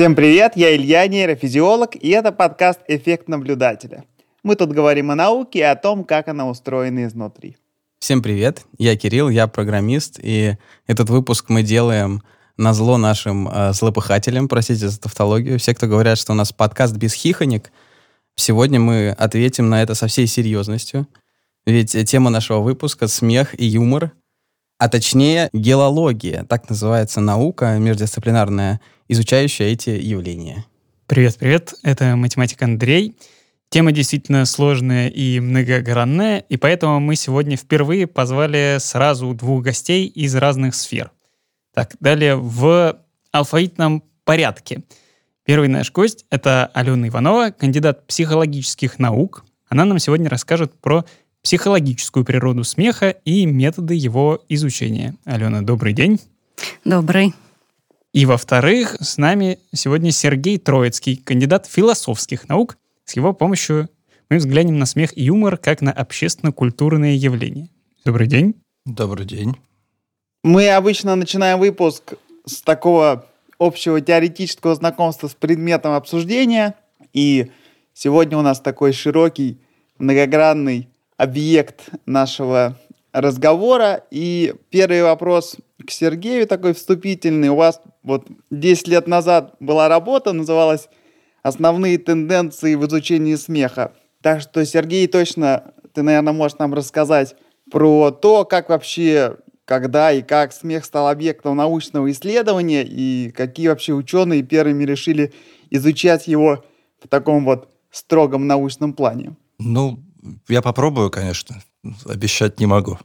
Всем привет, я Илья, нейрофизиолог, и это подкаст «Эффект наблюдателя». Мы тут говорим о науке и о том, как она устроена изнутри. Всем привет, я Кирилл, я программист, и этот выпуск мы делаем на зло нашим э, злопыхателям, простите за тавтологию. Все, кто говорят, что у нас подкаст без хихонек, сегодня мы ответим на это со всей серьезностью. Ведь тема нашего выпуска — смех и юмор, а точнее гелология, так называется наука междисциплинарная, изучающая эти явления. Привет-привет, это математик Андрей. Тема действительно сложная и многогранная, и поэтому мы сегодня впервые позвали сразу двух гостей из разных сфер. Так, далее в алфавитном порядке. Первый наш гость — это Алена Иванова, кандидат психологических наук. Она нам сегодня расскажет про психологическую природу смеха и методы его изучения. Алена, добрый день. Добрый. И во-вторых, с нами сегодня Сергей Троицкий, кандидат философских наук. С его помощью мы взглянем на смех и юмор как на общественно-культурные явления. Добрый день. Добрый день. Мы обычно начинаем выпуск с такого общего теоретического знакомства с предметом обсуждения. И сегодня у нас такой широкий, многогранный объект нашего разговора. И первый вопрос к Сергею такой вступительный. У вас вот 10 лет назад была работа, называлась «Основные тенденции в изучении смеха». Так что, Сергей, точно ты, наверное, можешь нам рассказать про то, как вообще, когда и как смех стал объектом научного исследования, и какие вообще ученые первыми решили изучать его в таком вот строгом научном плане. Ну, я попробую, конечно, обещать не могу.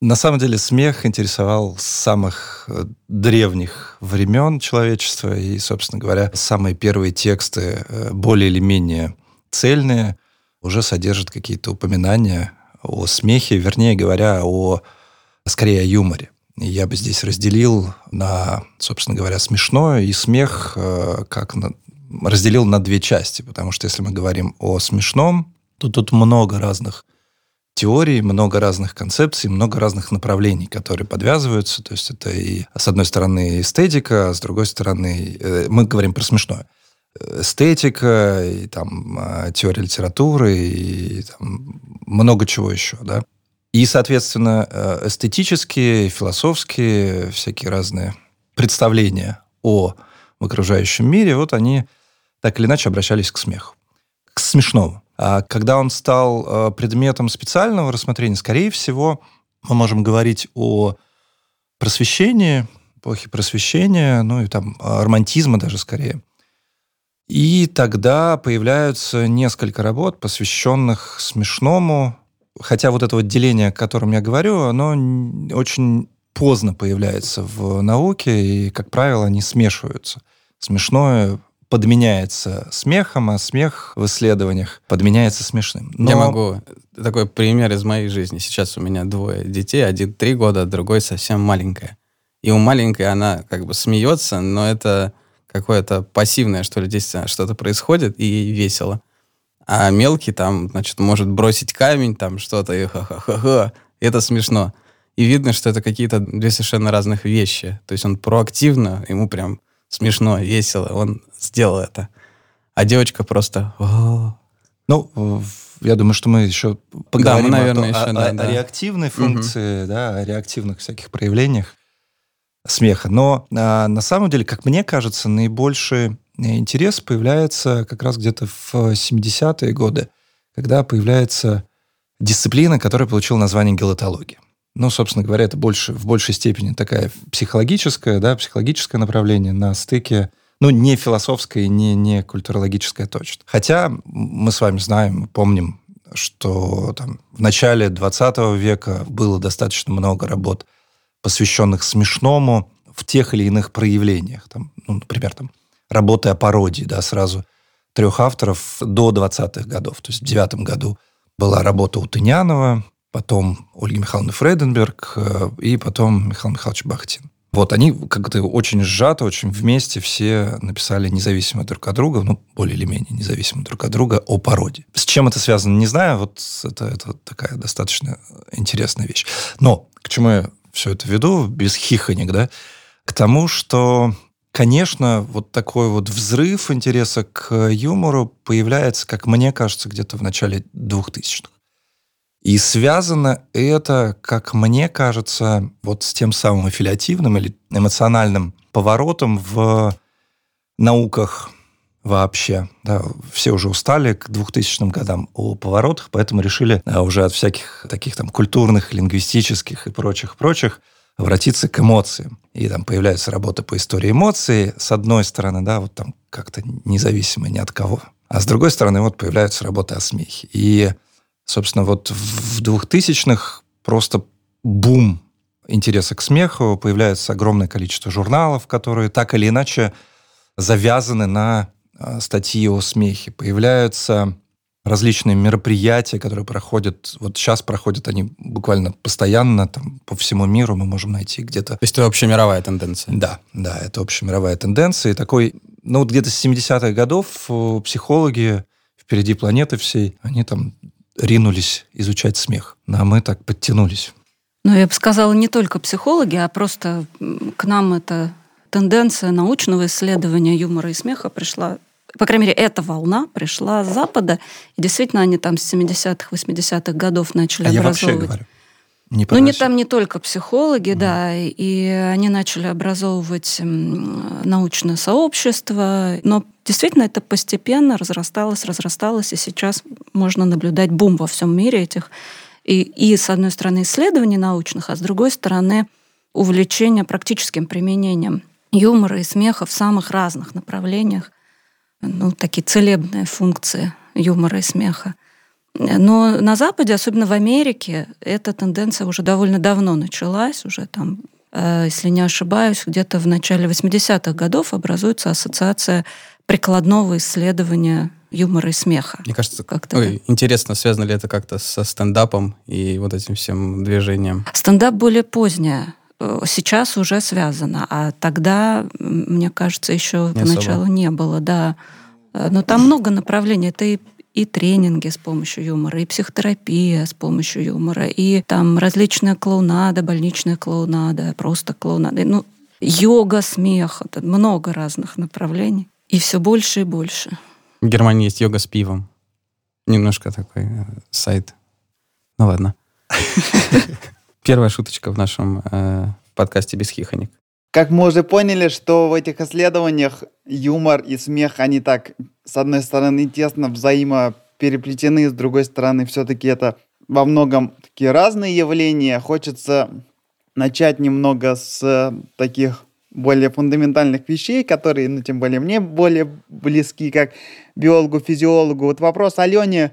На самом деле смех интересовал с самых э, древних времен человечества, и, собственно говоря, самые первые тексты, э, более или менее цельные, уже содержат какие-то упоминания о смехе, вернее говоря, о, скорее о юморе. Я бы здесь разделил на, собственно говоря, смешное и смех, э, как на, разделил на две части, потому что если мы говорим о смешном, то тут много разных теорий, много разных концепций, много разных направлений, которые подвязываются. То есть это и, с одной стороны, эстетика, а с другой стороны, э, мы говорим про смешное. Эстетика, и там а, теория литературы, и там, много чего еще, да. И, соответственно, э, эстетические, философские, всякие разные представления о окружающем мире, вот они так или иначе обращались к смеху, к смешному. А когда он стал э, предметом специального рассмотрения, скорее всего, мы можем говорить о просвещении, эпохе просвещения, ну и там романтизма даже скорее. И тогда появляются несколько работ, посвященных смешному, хотя вот это вот деление, о котором я говорю, оно очень поздно появляется в науке, и, как правило, они смешиваются. Смешное подменяется смехом, а смех в исследованиях подменяется смешным. Но... Я могу такой пример из моей жизни. Сейчас у меня двое детей, один три года, другой совсем маленькая. И у маленькой она как бы смеется, но это какое-то пассивное, что ли, здесь что-то происходит, и ей весело. А мелкий там, значит, может бросить камень, там что-то, и ха-ха-ха-ха. Это смешно. И видно, что это какие-то две совершенно разных вещи. То есть он проактивно, ему прям смешно, весело, он сделал это. А девочка просто... Ну, я думаю, что мы еще поговорим да, мы, наверное, о, еще, о, да, о, да. реактивной функции, угу. да, о реактивных всяких проявлениях смеха. Но а, на самом деле, как мне кажется, наибольший интерес появляется как раз где-то в 70-е годы, когда появляется дисциплина, которая получила название гелотология. Ну, собственно говоря, это больше, в большей степени такая психологическая, да, психологическое направление на стыке ну, не философское, не, не культурологическое точно. Хотя мы с вами знаем, помним, что там, в начале 20 века было достаточно много работ, посвященных смешному в тех или иных проявлениях. Там, ну, например, там, работы о пародии, да, сразу трех авторов до 20-х годов. То есть в девятом году была работа у Тынянова, потом Ольги Михайловны Фрейденберг э, и потом Михаил Михайлович Бахтин. Вот они как-то очень сжато, очень вместе все написали независимо друг от друга, ну, более или менее независимо друг от друга о породе. С чем это связано, не знаю, вот это, это такая достаточно интересная вещь. Но к чему я все это веду, без хихонек, да, к тому, что конечно, вот такой вот взрыв интереса к юмору появляется, как мне кажется, где-то в начале 2000-х. И связано это, как мне кажется, вот с тем самым аффилиативным или эмоциональным поворотом в науках вообще. Да, все уже устали к 2000 годам о поворотах, поэтому решили да, уже от всяких таких там культурных, лингвистических и прочих-прочих обратиться к эмоциям. И там появляются работы по истории эмоций, с одной стороны, да, вот там как-то независимо ни от кого. А с другой стороны, вот появляются работы о смехе. И, собственно, вот в 2000-х просто бум интереса к смеху, появляется огромное количество журналов, которые так или иначе завязаны на а, статьи о смехе. Появляются различные мероприятия, которые проходят, вот сейчас проходят они буквально постоянно, там, по всему миру мы можем найти где-то... То есть это общемировая тенденция? Да, да, это общемировая тенденция. И такой, ну вот где-то с 70-х годов э, психологи впереди планеты всей, они там ринулись изучать смех. А мы так подтянулись. Ну, я бы сказала, не только психологи, а просто к нам эта тенденция научного исследования юмора и смеха пришла по крайней мере, эта волна пришла с Запада, и действительно они там с 70-х, 80-х годов начали а образовывать. Я вообще говорю. Не ну, не там не только психологи, mm. да, и они начали образовывать научное сообщество, но действительно это постепенно разрасталось, разрасталось, и сейчас можно наблюдать бум во всем мире этих и, и с одной стороны исследований научных, а с другой стороны увлечение практическим применением юмора и смеха в самых разных направлениях ну, такие целебные функции юмора и смеха. Но на Западе, особенно в Америке, эта тенденция уже довольно давно началась, уже там, э, если не ошибаюсь, где-то в начале 80-х годов образуется ассоциация прикладного исследования юмора и смеха. Мне кажется, как-то ой, интересно, связано ли это как-то со стендапом и вот этим всем движением? Стендап более поздняя Э, сейчас уже связано, а тогда, мне кажется, еще не поначалу особо. не было, да. Э, но там много направлений. Это и и тренинги с помощью юмора, и психотерапия с помощью юмора, и там различная клоунада, больничная клоунада, просто клоунада. Ну, йога, смех, это много разных направлений. И все больше и больше. В Германии есть йога с пивом. Немножко такой э, сайт. Ну ладно. Первая шуточка в нашем э, подкасте «Без хихоник». Как мы уже поняли, что в этих исследованиях юмор и смех, они так, с одной стороны, тесно взаимопереплетены, с другой стороны, все-таки это во многом такие разные явления. Хочется начать немного с таких более фундаментальных вещей, которые, ну, тем более мне более близки, как биологу, физиологу. Вот вопрос Алене,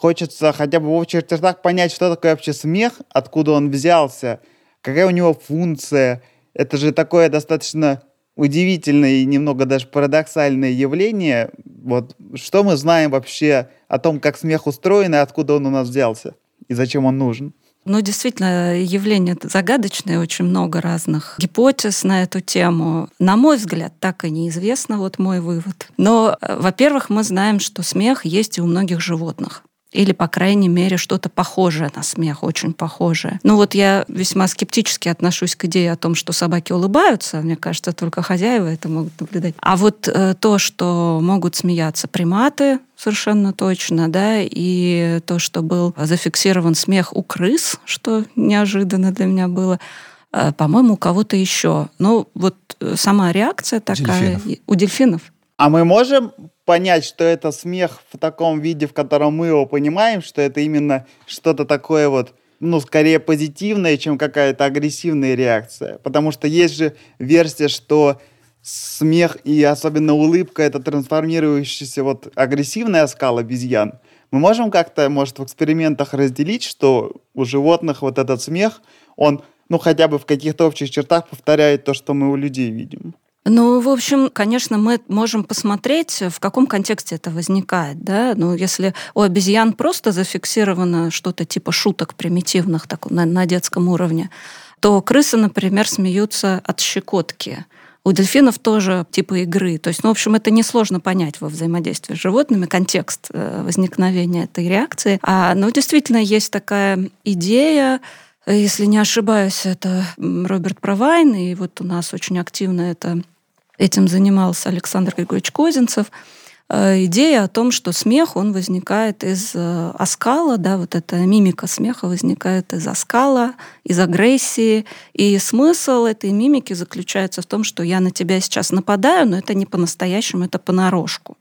Хочется хотя бы в общих чертах понять, что такое вообще смех, откуда он взялся, какая у него функция. Это же такое достаточно удивительное и немного даже парадоксальное явление. Вот что мы знаем вообще о том, как смех устроен и откуда он у нас взялся и зачем он нужен? Ну, действительно, явление загадочное, очень много разных гипотез на эту тему. На мой взгляд, так и неизвестно, вот мой вывод. Но, э, во-первых, мы знаем, что смех есть и у многих животных или, по крайней мере, что-то похожее на смех, очень похожее. Ну вот я весьма скептически отношусь к идее о том, что собаки улыбаются. Мне кажется, только хозяева это могут наблюдать. А вот э, то, что могут смеяться приматы, совершенно точно, да, и то, что был зафиксирован смех у крыс, что неожиданно для меня было, э, по-моему, у кого-то еще. Ну, вот э, сама реакция такая дельфинов. у дельфинов. А мы можем понять, что это смех в таком виде, в котором мы его понимаем, что это именно что-то такое вот, ну, скорее позитивное, чем какая-то агрессивная реакция. Потому что есть же версия, что смех и особенно улыбка — это трансформирующийся вот агрессивный оскал обезьян. Мы можем как-то, может, в экспериментах разделить, что у животных вот этот смех, он, ну, хотя бы в каких-то общих чертах повторяет то, что мы у людей видим. Ну, в общем, конечно, мы можем посмотреть, в каком контексте это возникает. Да? Ну, если у обезьян просто зафиксировано что-то типа шуток примитивных так, на, на детском уровне, то крысы, например, смеются от щекотки. У дельфинов тоже типа игры. То есть, ну, в общем, это несложно понять во взаимодействии с животными, контекст э, возникновения этой реакции. А, ну, действительно, есть такая идея, если не ошибаюсь, это Роберт Провайн, и вот у нас очень активно это этим занимался Александр Григорьевич Козинцев – Э, идея о том, что смех, он возникает из э, оскала, да, вот эта мимика смеха возникает из оскала, из агрессии. И смысл этой мимики заключается в том, что я на тебя сейчас нападаю, но это не по-настоящему, это понарошку.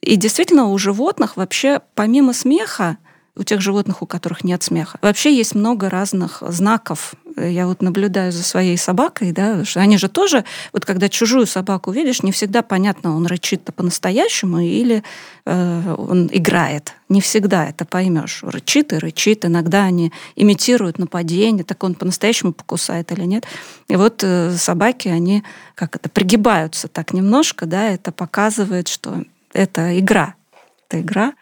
И действительно, у животных вообще помимо смеха у тех животных, у которых нет смеха. Вообще есть много разных знаков. Я вот наблюдаю за своей собакой, да, они же тоже, вот когда чужую собаку видишь, не всегда понятно, он рычит-то по-настоящему или э, он играет. Не всегда это поймешь. Рычит и рычит. Иногда они имитируют нападение, так он по-настоящему покусает или нет. И вот э, собаки, они как это, пригибаются так немножко, да, это показывает, что это игра. Это игра.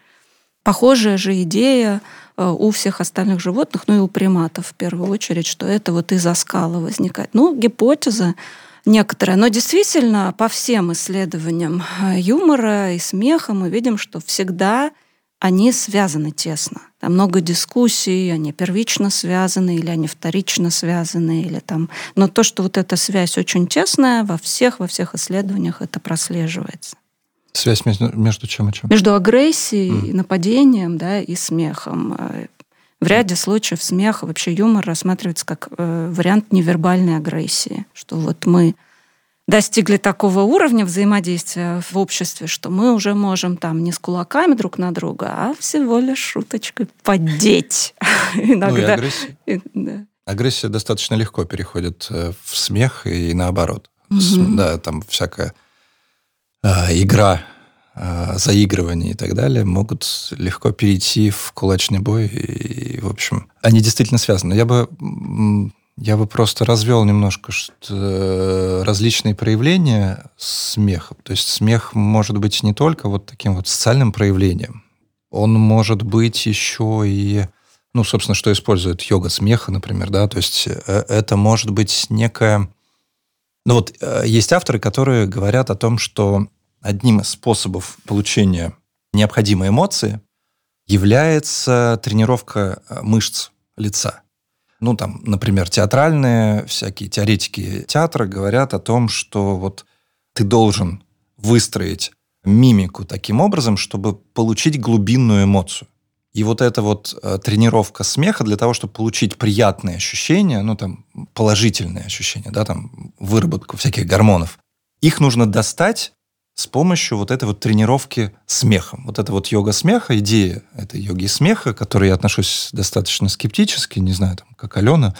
Похожая же идея э, у всех остальных животных, ну и у приматов в первую очередь, что это вот из-за скала возникает. Ну, гипотеза некоторая. Но действительно, по всем исследованиям э, юмора и смеха мы видим, что всегда они связаны тесно. Там много дискуссий, они первично связаны или они вторично связаны, или там... Но то, что вот эта связь очень тесная, во всех, во всех исследованиях это прослеживается. Связь между, между чем и чем? Между агрессией, mm. нападением да, и смехом. Э, в ряде случаев смех, вообще юмор рассматривается как э, вариант невербальной агрессии. Что вот мы достигли такого уровня взаимодействия в обществе, что мы уже можем там не с кулаками друг на друга, а всего лишь шуточкой поддеть. Иногда. Ну и агрессия. Достаточно легко переходит э, в смех и наоборот. Да, там всякая а, игра, а, заигрывание и так далее могут легко перейти в кулачный бой. И, в общем, они действительно связаны. Я бы, я бы просто развел немножко что, э, различные проявления смеха. То есть смех может быть не только вот таким вот социальным проявлением. Он может быть еще и ну, собственно, что использует йога смеха, например, да, то есть э, это может быть некая... Ну вот э, есть авторы, которые говорят о том, что одним из способов получения необходимой эмоции является тренировка э, мышц лица. Ну, там, например, театральные всякие теоретики театра говорят о том, что вот ты должен выстроить мимику таким образом, чтобы получить глубинную эмоцию. И вот эта вот э, тренировка смеха для того, чтобы получить приятные ощущения, ну, там, положительные ощущения, да, там, выработку всяких гормонов, их нужно достать с помощью вот этой вот тренировки смехом. Вот это вот йога смеха, идея этой йоги смеха, к которой я отношусь достаточно скептически, не знаю, там, как Алена,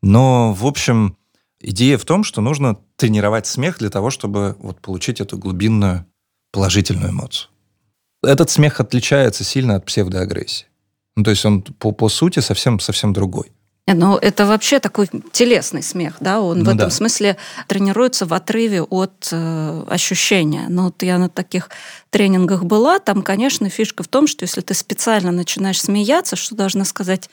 но, в общем, идея в том, что нужно тренировать смех для того, чтобы вот получить эту глубинную положительную эмоцию. Этот смех отличается сильно от псевдоагрессии. Ну, то есть он по, по сути совсем, совсем другой. Но это вообще такой телесный смех, да, он ну, в этом да. смысле тренируется в отрыве от э, ощущения. Но вот я на таких тренингах была, там, конечно, фишка в том, что если ты специально начинаешь смеяться, что должна сказать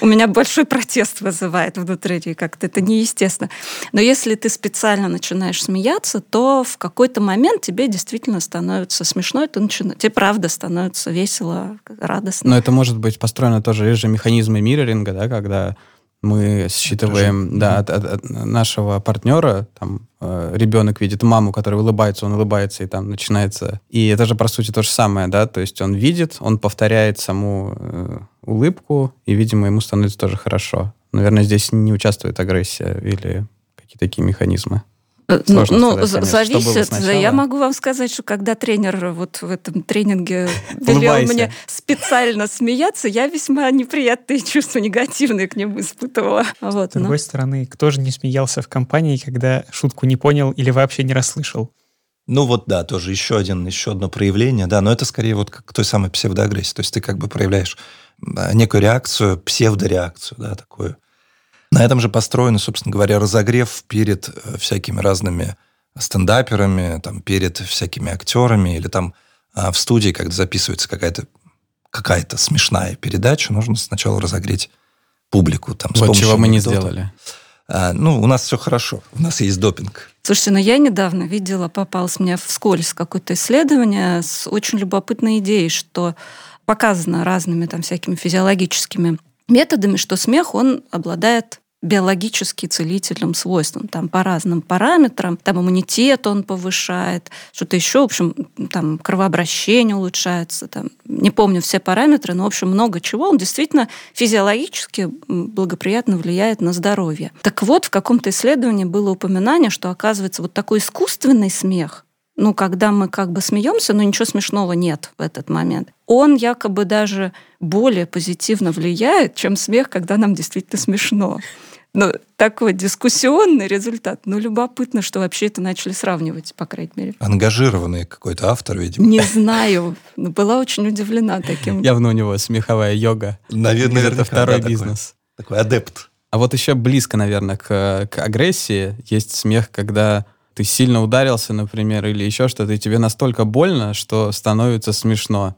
у меня большой протест вызывает внутри, как-то это неестественно. Но если ты специально начинаешь смеяться, то в какой-то момент тебе действительно становится смешно, ты начинаешь, тебе правда становится весело, радостно. Но это может быть построено тоже есть же механизмы мирроринга, да, когда мы считываем да, от, от, от нашего партнера, там э, ребенок видит маму, которая улыбается, он улыбается, и там начинается... И это же, по сути, то же самое, да, то есть он видит, он повторяет саму э, улыбку, и, видимо, ему становится тоже хорошо. Наверное, здесь не участвует агрессия или какие-то такие механизмы. Э, Сложно ну, сказать, зависит. Я могу вам сказать, что когда тренер вот в этом тренинге велел мне специально смеяться, я весьма неприятные чувства, негативные к нему испытывала. Вот, С другой но... стороны, кто же не смеялся в компании, когда шутку не понял или вообще не расслышал? Ну вот да, тоже еще, один, еще одно проявление, да, но это скорее вот как той самой псевдоагрессии. То есть ты как бы проявляешь некую реакцию, псевдореакцию, да, такую на этом же построен, собственно говоря, разогрев перед э, всякими разными стендаперами, там, перед всякими актерами или там а, в студии, когда записывается какая-то какая-то смешная передача, нужно сначала разогреть публику. Там, вот чего мы не сделали. А, ну, у нас все хорошо, у нас есть допинг. Слушайте, ну я недавно видела, попалось мне вскользь какое-то исследование с очень любопытной идеей, что показано разными там всякими физиологическими методами, что смех, он обладает биологически целительным свойствам, там по разным параметрам, там иммунитет он повышает, что-то еще, в общем, там кровообращение улучшается, там, не помню все параметры, но, в общем, много чего, он действительно физиологически благоприятно влияет на здоровье. Так вот, в каком-то исследовании было упоминание, что, оказывается, вот такой искусственный смех, ну, когда мы как бы смеемся, но ничего смешного нет в этот момент. Он якобы даже более позитивно влияет, чем смех, когда нам действительно смешно. Ну, такой дискуссионный результат. Ну, любопытно, что вообще это начали сравнивать, по крайней мере. Ангажированный какой-то автор, видимо. Не знаю. Но была очень удивлена таким. Явно у него смеховая йога. Наверное, это второй бизнес. Такой, такой адепт. А вот еще близко, наверное, к, к агрессии есть смех, когда ты сильно ударился, например, или еще что-то, и тебе настолько больно, что становится смешно.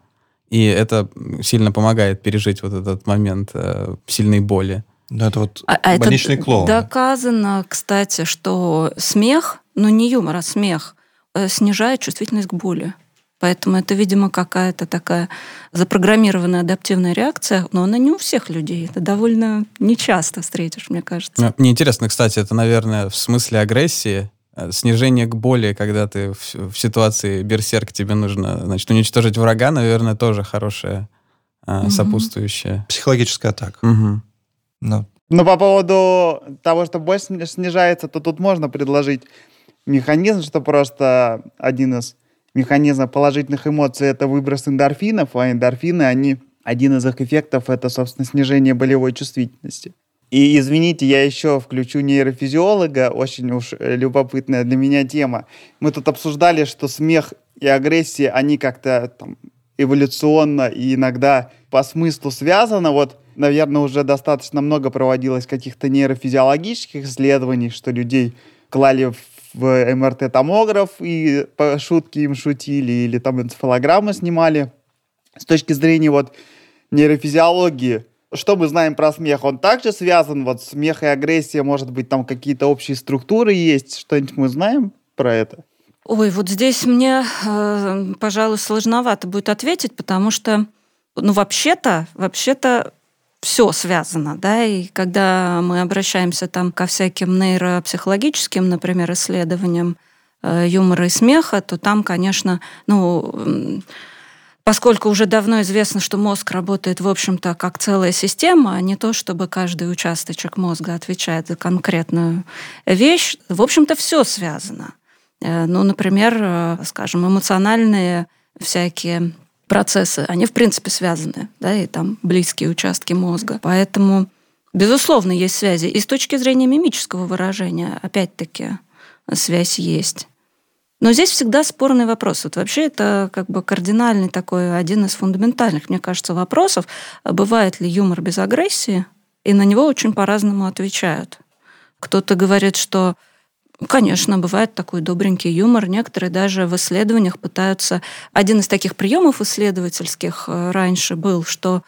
И это сильно помогает пережить вот этот момент э, сильной боли. Ну, это вот а, больничный это клоун. Доказано, кстати, что смех, ну не юмор, а смех, э, снижает чувствительность к боли. Поэтому это, видимо, какая-то такая запрограммированная адаптивная реакция, но она не у всех людей. Это довольно нечасто встретишь, мне кажется. Ну, мне интересно, кстати, это, наверное, в смысле агрессии, снижение к боли, когда ты в, в ситуации берсерк, тебе нужно, значит, уничтожить врага, наверное, тоже хорошее угу. сопутствующее. Психологическая атака. Угу. Ну. Но по поводу того, что боль снижается, то тут можно предложить механизм, что просто один из механизмов положительных эмоций — это выброс эндорфинов, а эндорфины, они, один из их эффектов — это, собственно, снижение болевой чувствительности. И извините, я еще включу нейрофизиолога, очень уж э, любопытная для меня тема. Мы тут обсуждали, что смех и агрессия, они как-то там, эволюционно и иногда по смыслу связаны. Вот наверное, уже достаточно много проводилось каких-то нейрофизиологических исследований, что людей клали в МРТ-томограф и по шутки им шутили, или там энцефалограммы снимали. С точки зрения вот нейрофизиологии, что мы знаем про смех? Он также связан, вот смех и агрессия, может быть, там какие-то общие структуры есть, что-нибудь мы знаем про это? Ой, вот здесь мне, э, пожалуй, сложновато будет ответить, потому что, ну, вообще-то, вообще-то все связано, да, и когда мы обращаемся там ко всяким нейропсихологическим, например, исследованиям э, юмора и смеха, то там, конечно, ну, поскольку уже давно известно, что мозг работает, в общем-то, как целая система, а не то, чтобы каждый участочек мозга отвечает за конкретную вещь, в общем-то, все связано. Э, ну, например, э, скажем, эмоциональные всякие процессы, они в принципе связаны, да, и там близкие участки мозга. Поэтому, безусловно, есть связи. И с точки зрения мимического выражения, опять-таки, связь есть. Но здесь всегда спорный вопрос. Вот вообще это как бы кардинальный такой, один из фундаментальных, мне кажется, вопросов. Бывает ли юмор без агрессии? И на него очень по-разному отвечают. Кто-то говорит, что Конечно, бывает такой добренький юмор. Некоторые даже в исследованиях пытаются... Один из таких приемов исследовательских э, раньше был, что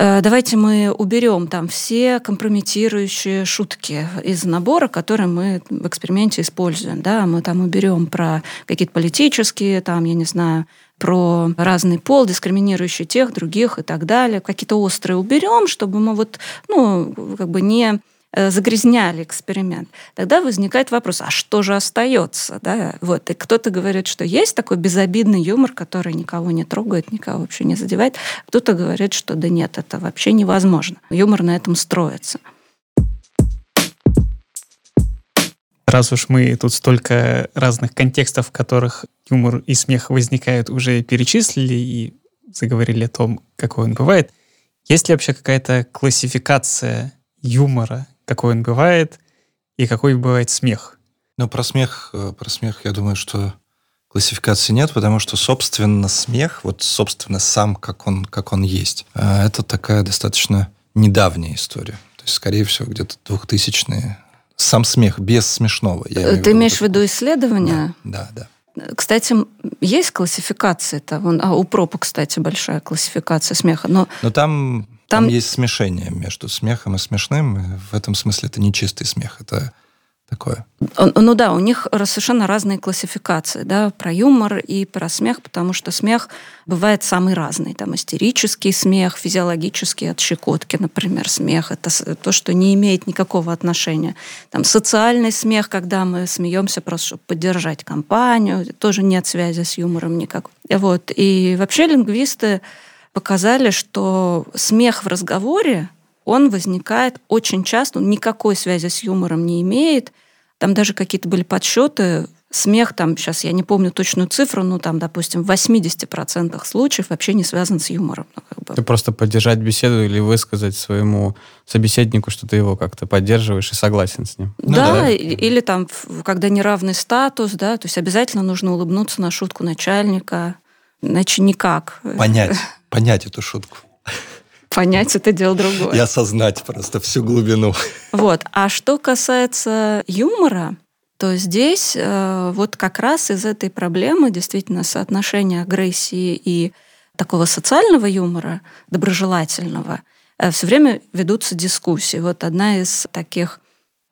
давайте мы уберем там все компрометирующие шутки из набора, которые мы в эксперименте используем. Да? Мы там уберем про какие-то политические, там, я не знаю, про разный пол, дискриминирующий тех, других и так далее. Какие-то острые уберем, чтобы мы вот, ну, как бы не Э, загрязняли эксперимент, тогда возникает вопрос, а что же остается? Да? Вот. И кто-то говорит, что есть такой безобидный юмор, который никого не трогает, никого вообще не задевает. Кто-то говорит, что да нет, это вообще невозможно. Юмор на этом строится. Раз уж мы тут столько разных контекстов, в которых юмор и смех возникают, уже перечислили и заговорили о том, какой он бывает, есть ли вообще какая-то классификация юмора, какой он бывает и какой бывает смех. Ну, про смех, э, про смех, я думаю, что классификации нет, потому что, собственно, смех, вот, собственно, сам, как он, как он есть, э, это такая достаточно недавняя история. То есть, скорее всего, где-то двухтысячные. Сам смех, без смешного. Я Ты имеешь в виду исследования? Да, да. да. Кстати, есть классификация-то. А у пропа, кстати, большая классификация смеха. Но, но там там... Там есть смешение между смехом и смешным. В этом смысле это не чистый смех. Это такое. Ну да, у них совершенно разные классификации, да, про юмор и про смех, потому что смех бывает самый разный. Там истерический смех, физиологический от щекотки, например, смех. Это то, что не имеет никакого отношения. Там социальный смех, когда мы смеемся просто, чтобы поддержать компанию, тоже нет связи с юмором никак. Вот. И вообще лингвисты показали, что смех в разговоре он возникает очень часто, он никакой связи с юмором не имеет. Там даже какие-то были подсчеты, смех там, сейчас я не помню точную цифру, но там, допустим, в 80% случаев вообще не связан с юмором. Ну, как бы. Ты просто поддержать беседу или высказать своему собеседнику, что ты его как-то поддерживаешь и согласен с ним. Ну, да, да, или там, когда неравный статус, да, то есть обязательно нужно улыбнуться на шутку начальника, иначе никак. Понять, понять эту шутку. Понять это дело другое. И осознать просто всю глубину. Вот. А что касается юмора, то здесь э, вот как раз из этой проблемы действительно соотношение агрессии и такого социального юмора, доброжелательного, э, все время ведутся дискуссии. Вот одна из таких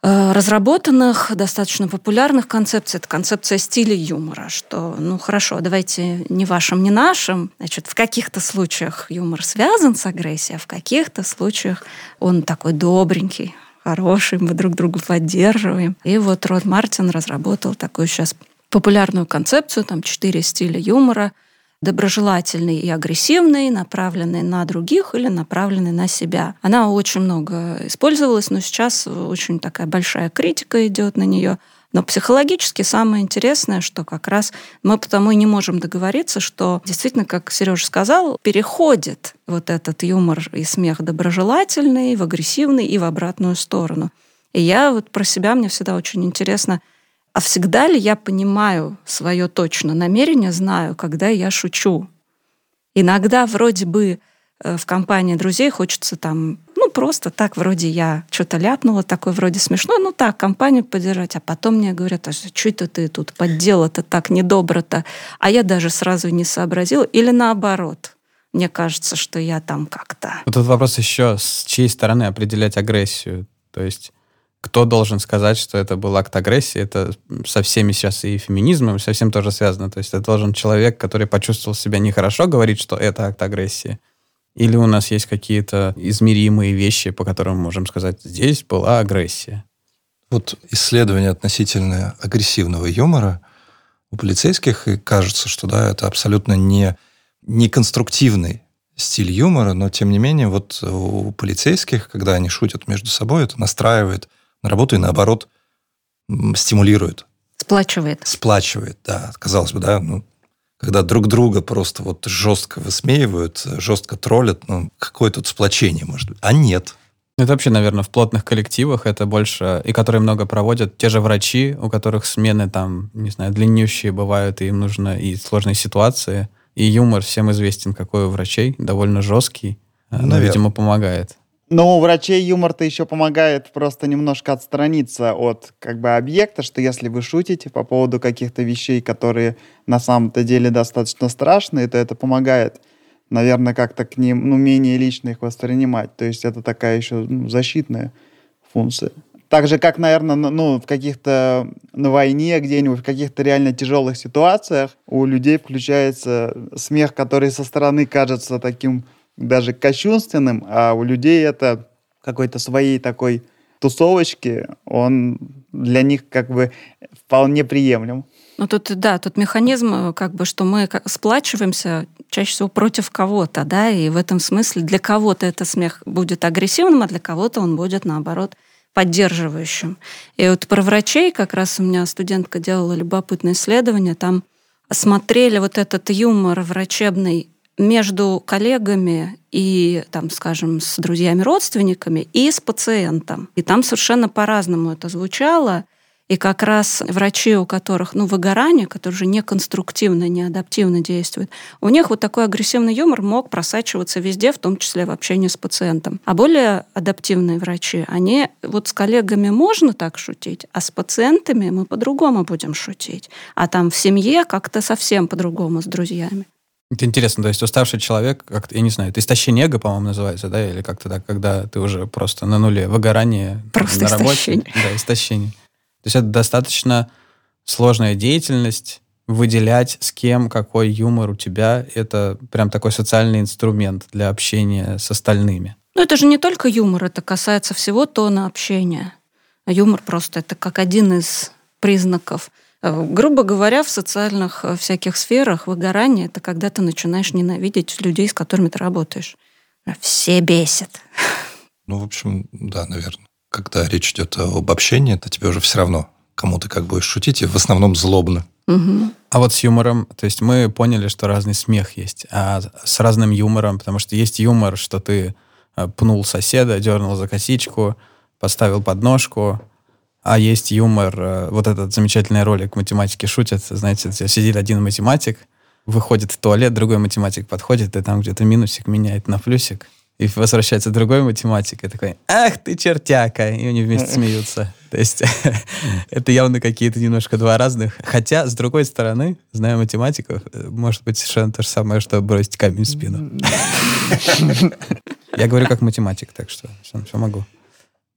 разработанных, достаточно популярных концепций. Это концепция стиля юмора, что, ну хорошо, давайте не вашим, не нашим. Значит, в каких-то случаях юмор связан с агрессией, а в каких-то случаях он такой добренький, хороший, мы друг друга поддерживаем. И вот Род Мартин разработал такую сейчас популярную концепцию, там четыре стиля юмора – доброжелательный и агрессивный, направленный на других или направленный на себя. Она очень много использовалась, но сейчас очень такая большая критика идет на нее. Но психологически самое интересное, что как раз мы потому и не можем договориться, что действительно, как Сережа сказал, переходит вот этот юмор и смех доброжелательный в агрессивный и в обратную сторону. И я вот про себя, мне всегда очень интересно, а всегда ли я понимаю свое точно намерение, знаю, когда я шучу? Иногда вроде бы э, в компании друзей хочется там, ну, просто так, вроде я что-то ляпнула, такое вроде смешно, ну так, компанию поддержать, а потом мне говорят, а что это ты тут? Подделала-то так недобро-то, а я даже сразу не сообразила, или наоборот, мне кажется, что я там как-то... Вот тут вопрос еще, с чьей стороны определять агрессию, то есть кто должен сказать, что это был акт агрессии, это со всеми сейчас и феминизмом совсем тоже связано. То есть это должен человек, который почувствовал себя нехорошо, говорить, что это акт агрессии. Или у нас есть какие-то измеримые вещи, по которым мы можем сказать, здесь была агрессия. Вот исследование относительно агрессивного юмора у полицейских, и кажется, что да, это абсолютно не, не конструктивный стиль юмора, но тем не менее вот у полицейских, когда они шутят между собой, это настраивает на работу и наоборот стимулирует. Сплачивает. Сплачивает, да. Казалось бы, да, ну, когда друг друга просто вот жестко высмеивают, жестко троллят, ну, какое тут сплочение может быть? А нет. Это вообще, наверное, в плотных коллективах это больше, и которые много проводят, те же врачи, у которых смены там, не знаю, длиннющие бывают, и им нужно и сложные ситуации, и юмор всем известен, какой у врачей, довольно жесткий, Наверное. но, видимо, помогает. Но у врачей юмор-то еще помогает просто немножко отстраниться от как бы объекта, что если вы шутите по поводу каких-то вещей, которые на самом-то деле достаточно страшные, то это помогает, наверное, как-то к ним, ну, менее лично их воспринимать. То есть это такая еще ну, защитная функция. Так же, как, наверное, ну, в каких-то на войне где-нибудь, в каких-то реально тяжелых ситуациях у людей включается смех, который со стороны кажется таким даже кощунственным, а у людей это какой-то своей такой тусовочки, он для них как бы вполне приемлем. Ну тут, да, тут механизм, как бы, что мы сплачиваемся чаще всего против кого-то, да, и в этом смысле для кого-то этот смех будет агрессивным, а для кого-то он будет, наоборот, поддерживающим. И вот про врачей как раз у меня студентка делала любопытное исследование, там смотрели вот этот юмор врачебный между коллегами и, там, скажем, с друзьями, родственниками и с пациентом. И там совершенно по-разному это звучало. И как раз врачи, у которых ну, выгорание, которые уже не конструктивно, не адаптивно действуют, у них вот такой агрессивный юмор мог просачиваться везде, в том числе в общении с пациентом. А более адаптивные врачи, они вот с коллегами можно так шутить, а с пациентами мы по-другому будем шутить. А там в семье как-то совсем по-другому с друзьями. Это интересно, то есть уставший человек, как я не знаю, это истощение эго, по-моему, называется, да, или как-то так, когда ты уже просто на нуле, выгорание просто на работе. Да, истощение. То есть это достаточно сложная деятельность, выделять, с кем какой юмор у тебя. Это прям такой социальный инструмент для общения с остальными. Ну, это же не только юмор, это касается всего тона общения. Юмор просто это как один из признаков. Э, грубо говоря, в социальных э, всяких сферах выгорание это когда ты начинаешь ненавидеть людей, с которыми ты работаешь. Все бесят. Ну, в общем, да, наверное. Когда речь идет об общении, то тебе уже все равно, кому ты как будешь шутить, и в основном злобно. Угу. А вот с юмором, то есть мы поняли, что разный смех есть, а с разным юмором, потому что есть юмор, что ты э, пнул соседа, дернул за косичку, поставил подножку, а есть юмор, э, вот этот замечательный ролик «Математики шутят», знаете, сидит один математик, выходит в туалет, другой математик подходит, и там где-то минусик меняет на плюсик, и возвращается другой математик, и такой, ах ты чертяка, и они вместе смеются. То есть это явно какие-то немножко два разных. Хотя, с другой стороны, зная математиков, э, может быть совершенно то же самое, что бросить камень в спину. Я говорю как математик, так что все, все могу.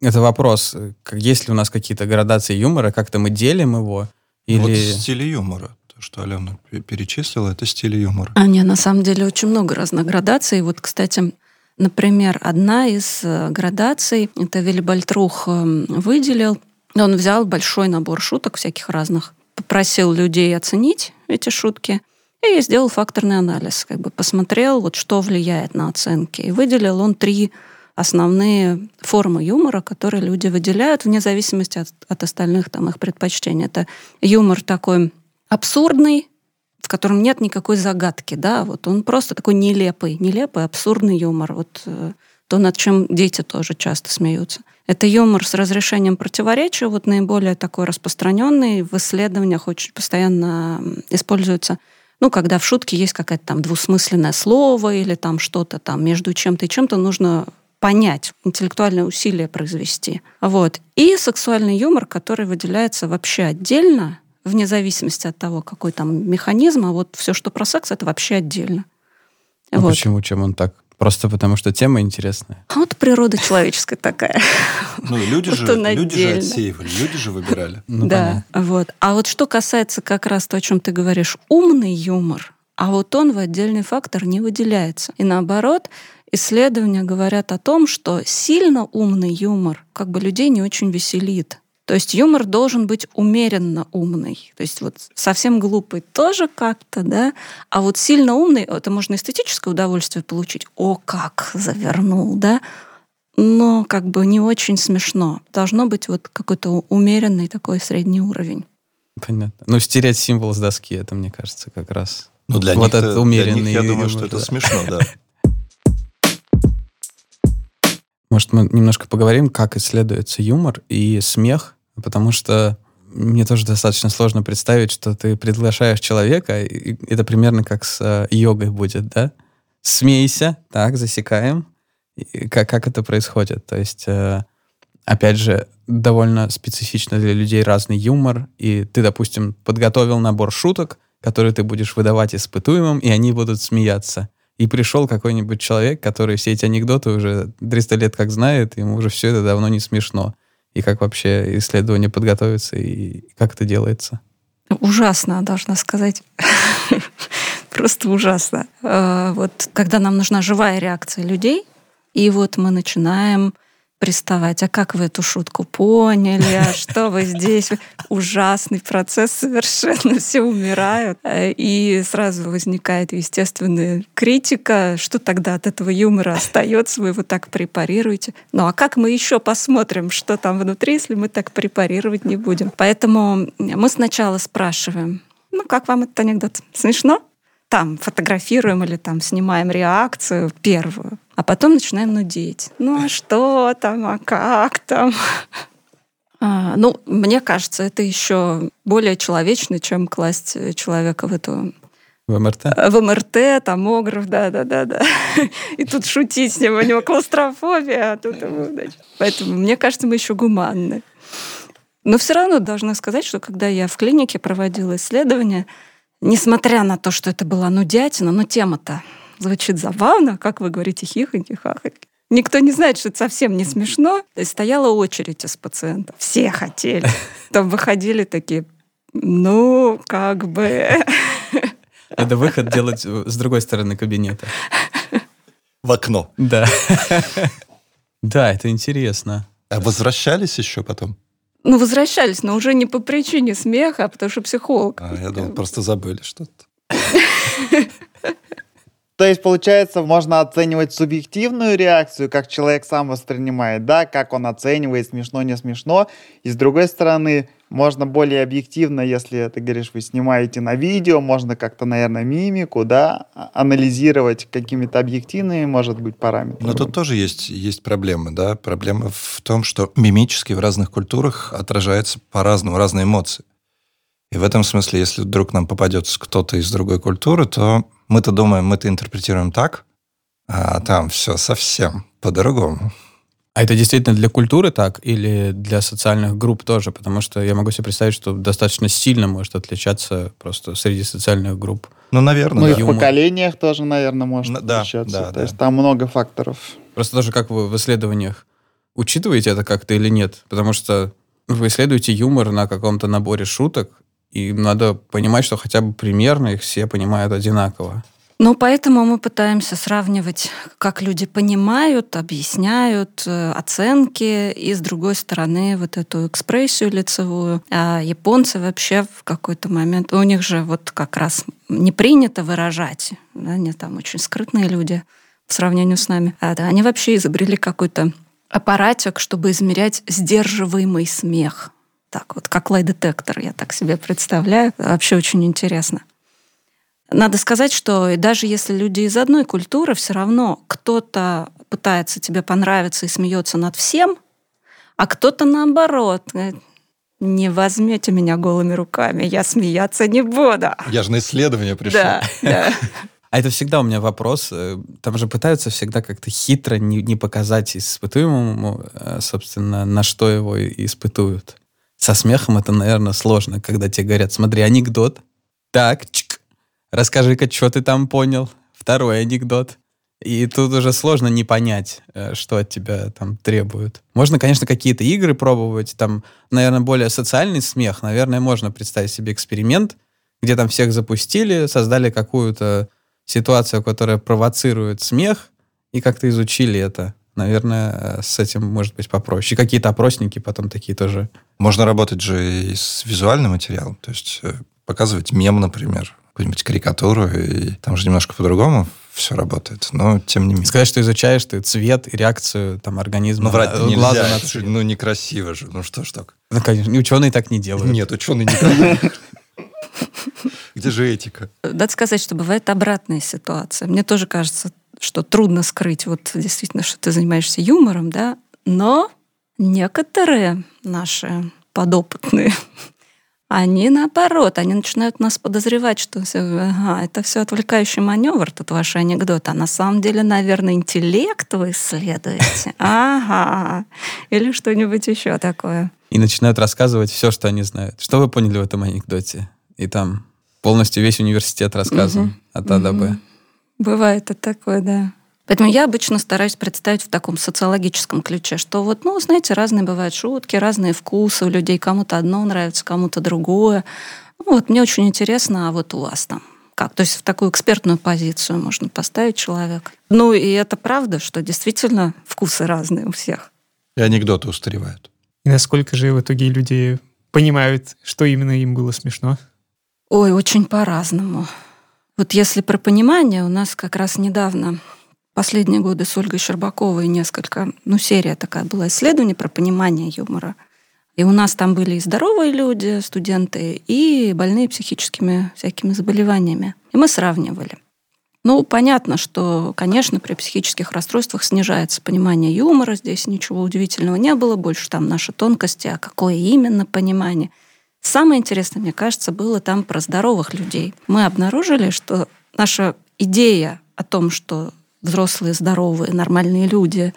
Это вопрос, есть ли у нас какие-то градации юмора, как-то мы делим его? Или... Вот стили юмора что Алена перечислила, это стили юмора. А нет, на самом деле очень много разных градаций. Вот, кстати, Например, одна из э, градаций, это Вильбальтрух эм, выделил, он взял большой набор шуток всяких разных, попросил людей оценить эти шутки, и сделал факторный анализ, как бы посмотрел, вот что влияет на оценки. И выделил он три основные формы юмора, которые люди выделяют вне зависимости от, от остальных там, их предпочтений. Это юмор такой абсурдный, в котором нет никакой загадки, да, вот он просто такой нелепый, нелепый, абсурдный юмор, вот э, то, над чем дети тоже часто смеются. Это юмор с разрешением противоречия, вот наиболее такой распространенный, в исследованиях очень постоянно используется ну, когда в шутке есть какое-то там двусмысленное слово или там что-то там между чем-то и чем-то нужно понять, интеллектуальное усилие произвести. Вот. И сексуальный юмор, который выделяется вообще отдельно, вне зависимости от того, какой там механизм, а вот все, что про секс, это вообще отдельно. А вот. почему? Чем он так? Просто потому, что тема интересная. А вот природа человеческая такая. Ну, люди же, люди же отсеивали, люди же выбирали. Ну, да, вот. А вот что касается как раз то, о чем ты говоришь, умный юмор, а вот он в отдельный фактор не выделяется. И наоборот, исследования говорят о том, что сильно умный юмор как бы людей не очень веселит. То есть юмор должен быть умеренно умный. То есть вот совсем глупый тоже как-то, да, а вот сильно умный, это можно эстетическое удовольствие получить. О, как завернул, да, но как бы не очень смешно. Должно быть вот какой-то умеренный такой средний уровень. Понятно. Ну, стереть символ с доски, это, мне кажется, как раз. Ну, для вот них, этот умеренный. Для них, я думаю, что это да. смешно, да. Может, мы немножко поговорим, как исследуется юмор и смех потому что мне тоже достаточно сложно представить, что ты приглашаешь человека, и это примерно как с э, йогой будет, да? Смейся, так, засекаем. И как, как это происходит? То есть, э, опять же, довольно специфично для людей разный юмор, и ты, допустим, подготовил набор шуток, которые ты будешь выдавать испытуемым, и они будут смеяться. И пришел какой-нибудь человек, который все эти анекдоты уже 300 лет как знает, ему уже все это давно не смешно и как вообще исследование подготовится, и как это делается? Ужасно, должна сказать. Просто ужасно. Э, вот когда нам нужна живая реакция людей, и вот мы начинаем приставать. А как вы эту шутку поняли? А что вы здесь? Ужасный процесс совершенно. Все умирают. И сразу возникает естественная критика. Что тогда от этого юмора остается? Вы его так препарируете. Ну а как мы еще посмотрим, что там внутри, если мы так препарировать не будем? Поэтому мы сначала спрашиваем, ну как вам этот анекдот? Смешно? там фотографируем или там снимаем реакцию первую, а потом начинаем нудеть. Ну а что там, а как там? А, ну, мне кажется, это еще более человечно, чем класть человека в эту в МРТ? В МРТ, томограф, да-да-да-да. И тут шутить с ним, у него клаустрофобия, а тут ему, значит. Поэтому, мне кажется, мы еще гуманны. Но все равно должна сказать, что когда я в клинике проводила исследования, Несмотря на то, что это была нудятина, но тема-то звучит забавно, как вы говорите, хихоньки, хахоньки. Никто не знает, что это совсем не смешно. То есть стояла очередь из пациентов. Все хотели. Там выходили такие, ну, как бы... Надо выход делать с другой стороны кабинета. В окно. Да. Да, это интересно. А возвращались еще потом? Ну, возвращались, но уже не по причине смеха, а потому что психолог. А, я думал, просто забыли что-то. То есть, получается, можно оценивать субъективную реакцию, как человек сам воспринимает, да, как он оценивает, смешно, не смешно. И с другой стороны, можно более объективно, если ты говоришь, вы снимаете на видео, можно как-то, наверное, мимику, да, а- анализировать какими-то объективными, может быть, параметрами. Но тут тоже есть, есть проблемы, да. Проблема в том, что мимически в разных культурах отражается по-разному, разные эмоции. И в этом смысле, если вдруг нам попадется кто-то из другой культуры, то мы-то думаем, мы-то интерпретируем так, а там все совсем по-другому. А это действительно для культуры так или для социальных групп тоже? Потому что я могу себе представить, что достаточно сильно может отличаться просто среди социальных групп. Ну, наверное, Ну и да. в юмор. поколениях тоже, наверное, может Ну, да, отличаться. да, То да. есть там много факторов. Просто тоже как вы в исследованиях учитываете это как-то или нет? Потому что вы исследуете юмор на каком-то наборе шуток, и надо понимать, что хотя бы примерно их все понимают одинаково. Ну, поэтому мы пытаемся сравнивать, как люди понимают, объясняют э, оценки, и, с другой стороны, вот эту экспрессию лицевую. А японцы вообще в какой-то момент... У них же вот как раз не принято выражать. Да, они там очень скрытные люди по сравнению с нами. А, да, они вообще изобрели какой-то аппаратик, чтобы измерять сдерживаемый смех. Так вот, как лай-детектор, я так себе представляю. Вообще очень интересно. Надо сказать, что даже если люди из одной культуры, все равно кто-то пытается тебе понравиться и смеется над всем, а кто-то наоборот. говорит, Не возьмете меня голыми руками, я смеяться не буду. Я же на исследование пришел. Да, да. А это всегда у меня вопрос. э, Там же пытаются всегда как-то хитро не, не показать испытуемому, э, собственно, на что его испытуют. Со смехом это, наверное, сложно, когда тебе говорят, смотри, анекдот. Так, чик, расскажи-ка, что ты там понял. Второй анекдот. И тут уже сложно не понять, э, что от тебя там требуют. Можно, конечно, какие-то игры пробовать. Там, наверное, более социальный смех. Наверное, можно представить себе эксперимент, где там всех запустили, создали какую-то ситуацию, которая провоцирует смех, и как-то изучили это. Наверное, с этим может быть попроще. Какие-то опросники потом такие тоже. Можно работать же и с визуальным материалом, то есть э, показывать мем, например, какую-нибудь карикатуру, и там же немножко по-другому все работает, но тем не менее. Сказать, что изучаешь ты цвет и реакцию там организма. Ну, врать э, нельзя, глаза на цвет. ну, некрасиво же, ну что ж так. Ну, конечно, ученые так не делают. Нет, ученый не Где же этика? Надо сказать, что бывает обратная ситуация. Мне тоже кажется, что трудно скрыть вот действительно, что ты занимаешься юмором, да, но некоторые наши подопытные, они наоборот, они начинают нас подозревать, что ага, это все отвлекающий маневр, тут ваши анекдоты, а на самом деле, наверное, интеллект вы исследуете. Ага. Или что-нибудь еще такое. И начинают рассказывать все, что они знают. Что вы поняли в этом анекдоте? И там полностью весь университет рассказан Мгм. от А до Б. Бывает и такое, да. Поэтому я обычно стараюсь представить в таком социологическом ключе, что вот, ну, знаете, разные бывают шутки, разные вкусы у людей. Кому-то одно нравится, кому-то другое. Ну, Вот мне очень интересно, а вот у вас там как? То есть в такую экспертную позицию можно поставить человека. Ну, и это правда, что действительно вкусы разные у всех. И анекдоты устаревают. И насколько же в итоге люди понимают, что именно им было смешно? Ой, очень по-разному. Вот если про понимание, у нас как раз недавно, последние годы с Ольгой Щербаковой несколько, ну, серия такая была исследований про понимание юмора. И у нас там были и здоровые люди, студенты, и больные психическими всякими заболеваниями. И мы сравнивали. Ну, понятно, что, конечно, при психических расстройствах снижается понимание юмора. Здесь ничего удивительного не было. Больше там наши тонкости, а какое именно понимание. Самое интересное, мне кажется, было там про здоровых людей. Мы обнаружили, что наша идея о том, что взрослые, здоровые, нормальные люди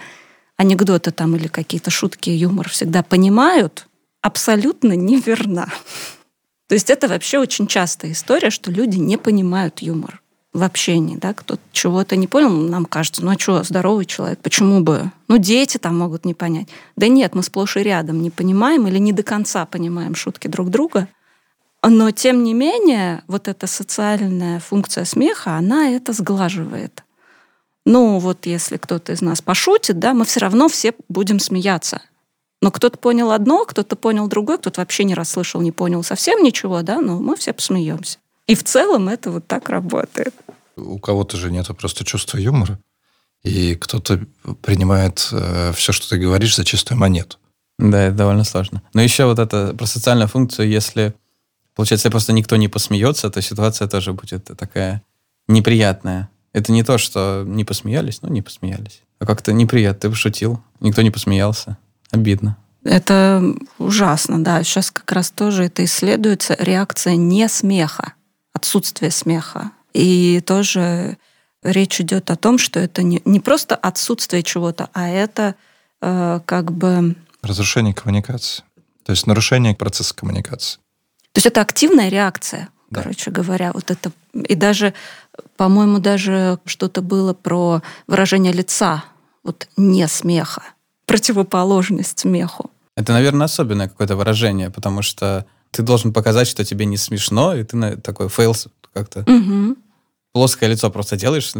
анекдоты там или какие-то шутки, юмор всегда понимают, абсолютно неверна. То есть это вообще очень частая история, что люди не понимают юмор. В общении, да, кто чего-то не понял, нам кажется, ну а что, здоровый человек, почему бы? Ну, дети там могут не понять. Да нет, мы сплошь и рядом не понимаем или не до конца понимаем шутки друг друга. Но, тем не менее, вот эта социальная функция смеха, она это сглаживает. Ну, вот если кто-то из нас пошутит, да, мы все равно все будем смеяться. Но кто-то понял одно, кто-то понял другое, кто-то вообще не расслышал, не понял совсем ничего, да, но мы все посмеемся. И в целом это вот так работает. У кого-то же нет просто чувства юмора, и кто-то принимает э, все, что ты говоришь, за чистую монету. Да, это довольно сложно. Но еще вот это про социальную функцию, если, получается, если просто никто не посмеется, то ситуация тоже будет такая неприятная. Это не то, что не посмеялись, ну, не посмеялись. А как-то неприятно. Ты пошутил, никто не посмеялся. Обидно. Это ужасно, да. Сейчас как раз тоже это исследуется. Реакция не смеха, отсутствие смеха. И тоже речь идет о том, что это не, не просто отсутствие чего-то, а это э, как бы... Разрушение коммуникации. То есть нарушение процесса коммуникации. То есть это активная реакция, да. короче говоря. Вот это... И даже, по-моему, даже что-то было про выражение лица, вот не смеха, противоположность смеху. Это, наверное, особенное какое-то выражение, потому что ты должен показать, что тебе не смешно, и ты такой face как-то угу. Плоское лицо просто делаешь.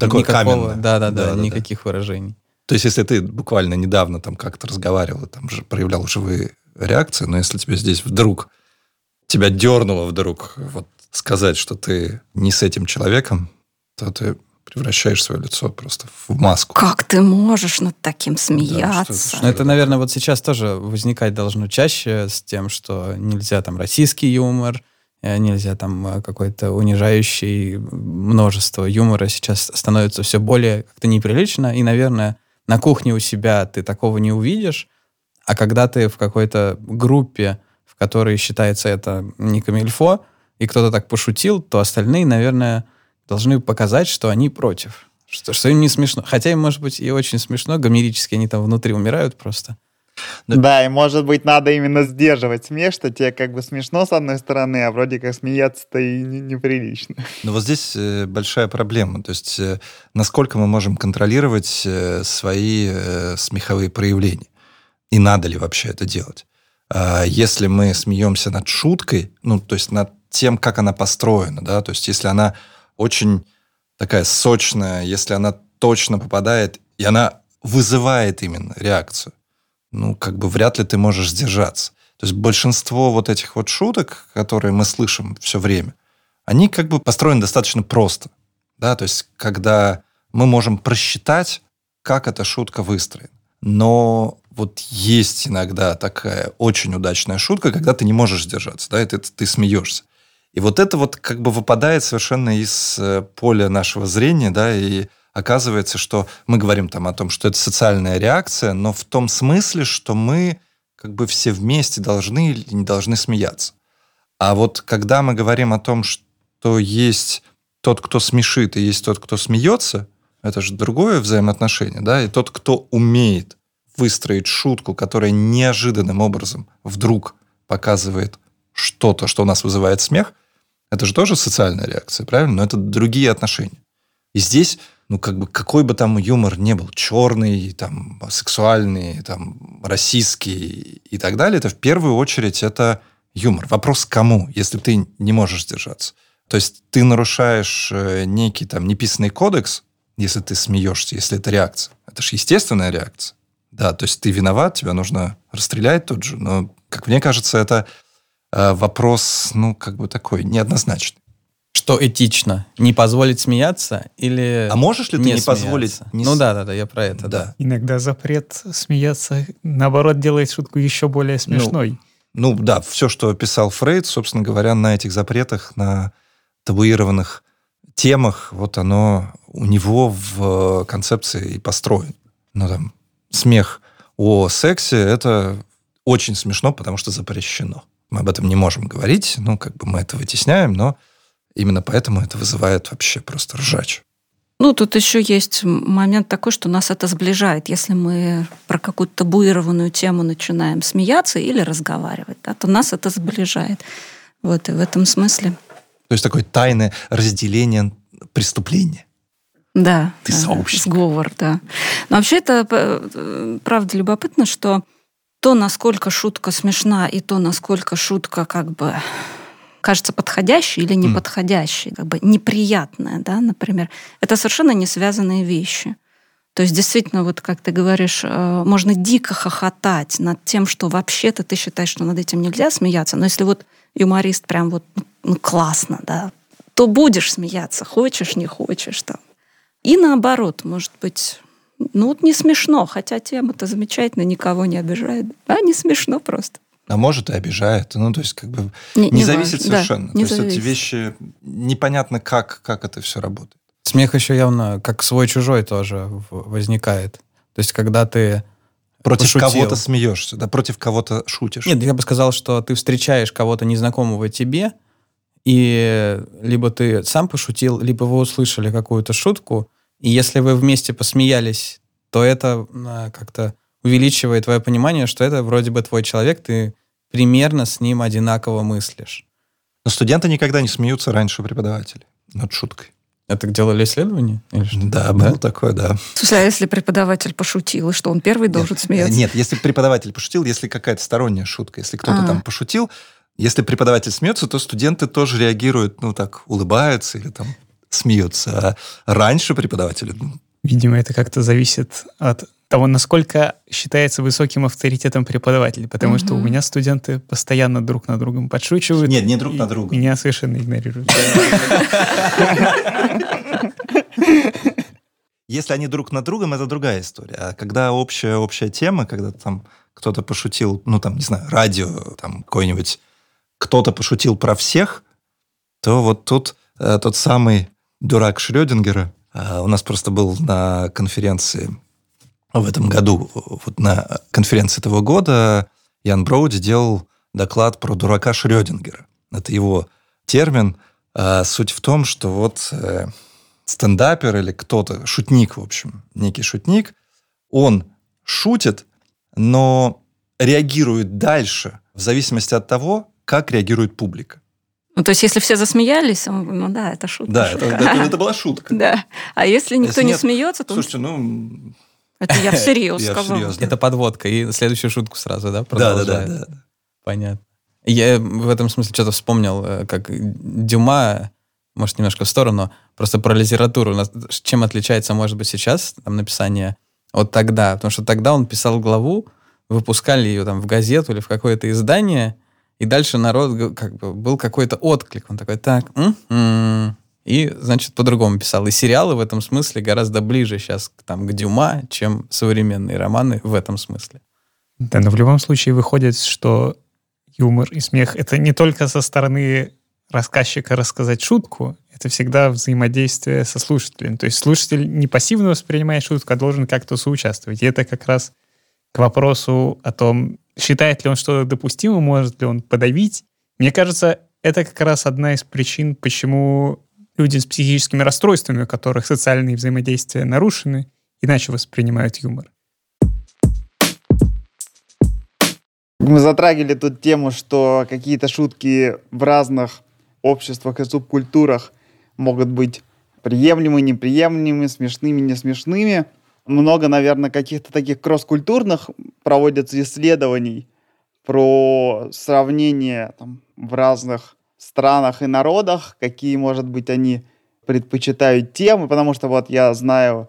Такое никакого, да, да, да, никаких да. выражений. То есть, если ты буквально недавно там как-то разговаривал, там же проявлял живые реакции, но если тебе здесь вдруг тебя дернуло вдруг вот сказать, что ты не с этим человеком, то ты превращаешь свое лицо просто в маску. Как ты можешь над таким смеяться? Да, что, что это, наверное, вот сейчас тоже возникать должно чаще с тем, что нельзя там российский юмор, нельзя там э, какой-то унижающий множество юмора сейчас становится все более как-то неприлично, и, наверное, на кухне у себя ты такого не увидишь, а когда ты в какой-то группе, в которой считается это не камильфо, и кто-то так пошутил, то остальные, наверное, должны показать, что они против. Что, что им не смешно. Хотя им, может быть, и очень смешно, гомерически они там внутри умирают просто. Да. да, и может быть надо именно сдерживать смех, что тебе как бы смешно с одной стороны, а вроде как смеяться-то и неприлично. Но вот здесь э, большая проблема. То есть э, насколько мы можем контролировать э, свои смеховые проявления? И надо ли вообще это делать? А если мы смеемся над шуткой, ну, то есть над тем, как она построена, да, то есть если она очень такая сочная, если она точно попадает, и она вызывает именно реакцию, ну, как бы вряд ли ты можешь сдержаться. То есть большинство вот этих вот шуток, которые мы слышим все время, они как бы построены достаточно просто. Да? То есть когда мы можем просчитать, как эта шутка выстроена. Но вот есть иногда такая очень удачная шутка, когда ты не можешь сдержаться, да, и ты, ты смеешься. И вот это вот как бы выпадает совершенно из э, поля нашего зрения, да, и оказывается, что мы говорим там о том, что это социальная реакция, но в том смысле, что мы как бы все вместе должны или не должны смеяться. А вот когда мы говорим о том, что есть тот, кто смешит, и есть тот, кто смеется, это же другое взаимоотношение, да, и тот, кто умеет выстроить шутку, которая неожиданным образом вдруг показывает что-то, что у нас вызывает смех, это же тоже социальная реакция, правильно? Но это другие отношения. И здесь, ну, как бы, какой бы там юмор не был, черный, там, сексуальный, там, российский и так далее, это в первую очередь это юмор. Вопрос кому, если ты не можешь сдержаться. То есть ты нарушаешь э, некий там неписанный кодекс, если ты смеешься, если это реакция. Это же естественная реакция. Да, то есть ты виноват, тебя нужно расстрелять тут же. Но, как мне кажется, это Э, вопрос, ну, как бы такой, неоднозначный. Что этично? Не позволить смеяться или А можешь ли ты не, не позволить? Не... Ну да, да, да, я про это, да. да. Иногда запрет смеяться, наоборот, делает шутку еще более ну, смешной. Ну, ну да, все, что писал Фрейд, собственно говоря, на этих запретах, на табуированных темах, вот оно у него в концепции и построено. Ну там, смех о сексе, это очень смешно, потому что запрещено. Мы об этом не можем говорить, ну, как бы мы это вытесняем, но именно поэтому это вызывает вообще просто ржач. Ну, тут еще есть момент такой, что нас это сближает. Если мы про какую-то табуированную тему начинаем смеяться или разговаривать, да, то нас это сближает. Вот, и в этом смысле. То есть такое тайное разделение преступление. Да. Ты да, сообщник. Сговор, да. Но вообще это э, правда любопытно, что то, насколько шутка смешна, и то, насколько шутка как бы кажется подходящей или неподходящей, как бы неприятная, да, например, это совершенно не связанные вещи. То есть действительно, вот как ты говоришь, э, можно дико хохотать над тем, что вообще-то ты считаешь, что над этим нельзя смеяться, но если вот юморист прям вот ну, классно, да, то будешь смеяться, хочешь, не хочешь там. И наоборот, может быть, ну вот не смешно, хотя тема-то замечательная, никого не обижает. А не смешно просто. А может и обижает. Ну, то есть, как бы Не- не, зависит важно. Да, совершенно. не то есть, эти зависит. вещи непонятно, как, как это все работает. Смех еще явно как свой-чужой тоже возникает. То есть, когда ты... Против Пошутил. кого-то смеешься, да, против кого-то шутишь. Нет, я бы сказал, что ты встречаешь кого-то незнакомого тебе, и либо ты сам пошутил, либо вы услышали какую-то шутку, и если вы вместе посмеялись, то это а, как-то увеличивает твое понимание, что это вроде бы твой человек, ты примерно с ним одинаково мыслишь. Но студенты никогда не смеются раньше преподавателей над шуткой. Это делали исследования? Или что? Да, было такое, да. Смысле, а если преподаватель пошутил, и что он первый должен смеяться? Нет, если преподаватель пошутил, если какая-то сторонняя шутка, если кто-то А. там пошутил, если преподаватель смеется, то студенты тоже реагируют, ну так, улыбаются или там смеются. А раньше преподаватели, ну, Видимо, это как-то зависит от того, насколько считается высоким авторитетом преподаватель. Потому что у меня студенты постоянно друг на другом подшучивают. Нет, не друг на друга. Меня совершенно игнорируют. Если они друг над другом, это другая история. А когда общая, общая тема, когда там кто-то пошутил, ну там, не знаю, радио, там какой-нибудь, кто-то пошутил про всех, то вот тут э, тот самый дурак Шрёдингера, э, у нас просто был на конференции в этом году, вот на конференции этого года Ян Броуди делал доклад про дурака Шрёдингера. Это его термин. А суть в том, что вот э, стендапер или кто-то, шутник, в общем, некий шутник, он шутит, но реагирует дальше в зависимости от того, как реагирует публика. Ну, то есть, если все засмеялись, он- ну да, это шутка. Да, это, шутка. это- это была шутка. Да. А если никто Если не нет, смеется, то Слушайте, ну... это я всерьез да. Это подводка, и следующую шутку сразу, да, Да, да, да, да. Понятно. Я в этом смысле что-то вспомнил, э, как Дюма, может, немножко в сторону, просто про литературу. Чем отличается, может быть, сейчас там, написание от тогда? Потому что тогда он писал главу, выпускали ее там в газету или в какое-то издание, и дальше народ как бы был какой-то отклик. Он такой, так, м-м». И, значит, по-другому писал. И сериалы в этом смысле гораздо ближе сейчас там, к Дюма, чем современные романы в этом смысле. Да, но в любом случае выходит, что юмор и смех — это не только со стороны рассказчика рассказать шутку, это всегда взаимодействие со слушателем. То есть слушатель не пассивно воспринимает шутку, а должен как-то соучаствовать. И это как раз к вопросу о том, считает ли он что-то допустимым, может ли он подавить. Мне кажется, это как раз одна из причин, почему люди с психическими расстройствами, у которых социальные взаимодействия нарушены, иначе воспринимают юмор. Мы затрагивали тут тему, что какие-то шутки в разных обществах и субкультурах могут быть приемлемыми, неприемлемыми, смешными, не смешными. Много, наверное, каких-то таких кросс-культурных проводятся исследований про сравнение там, в разных странах и народах, какие, может быть, они предпочитают темы, потому что вот я знаю,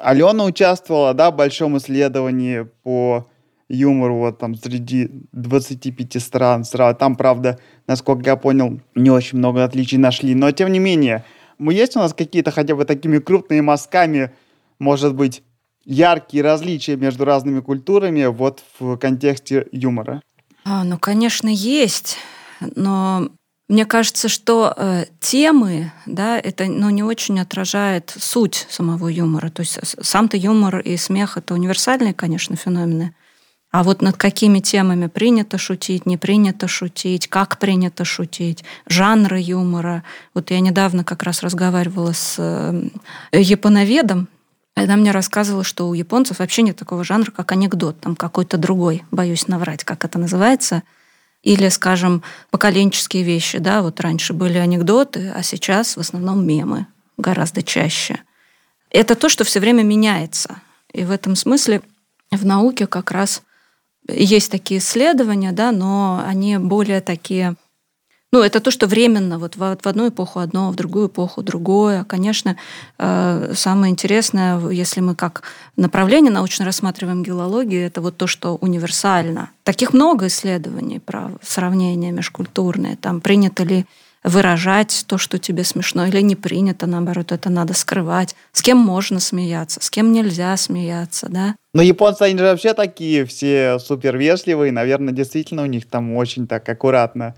Алена участвовала, да, в большом исследовании по юмору вот там среди 25 стран. Там, правда, насколько я понял, не очень много отличий нашли. Но, тем не менее, мы есть у нас какие-то хотя бы такими крупными мазками, может быть, яркие различия между разными культурами вот в контексте юмора? А, ну, конечно, есть, но мне кажется, что э, темы, да, это ну, не очень отражает суть самого юмора. То есть сам-то юмор и смех это универсальные, конечно, феномены. А вот над какими темами принято шутить, не принято шутить, как принято шутить, жанры юмора. Вот я недавно как раз разговаривала с э, японоведом, Она мне рассказывала, что у японцев вообще нет такого жанра, как анекдот, там какой-то другой, боюсь наврать, как это называется. Или, скажем, поколенческие вещи, да, вот раньше были анекдоты, а сейчас в основном мемы. гораздо чаще. Это то, что все время меняется. И в этом смысле в науке как раз есть такие исследования, да, но они более такие ну, это то, что временно, вот в, в одну эпоху одно, в другую эпоху другое. Конечно, э, самое интересное, если мы как направление научно рассматриваем геологию, это вот то, что универсально. Таких много исследований про сравнения межкультурные. Там принято ли выражать то, что тебе смешно, или не принято, наоборот, это надо скрывать. С кем можно смеяться, с кем нельзя смеяться, да? Но японцы, они же вообще такие все супер вежливые, наверное, действительно у них там очень так аккуратно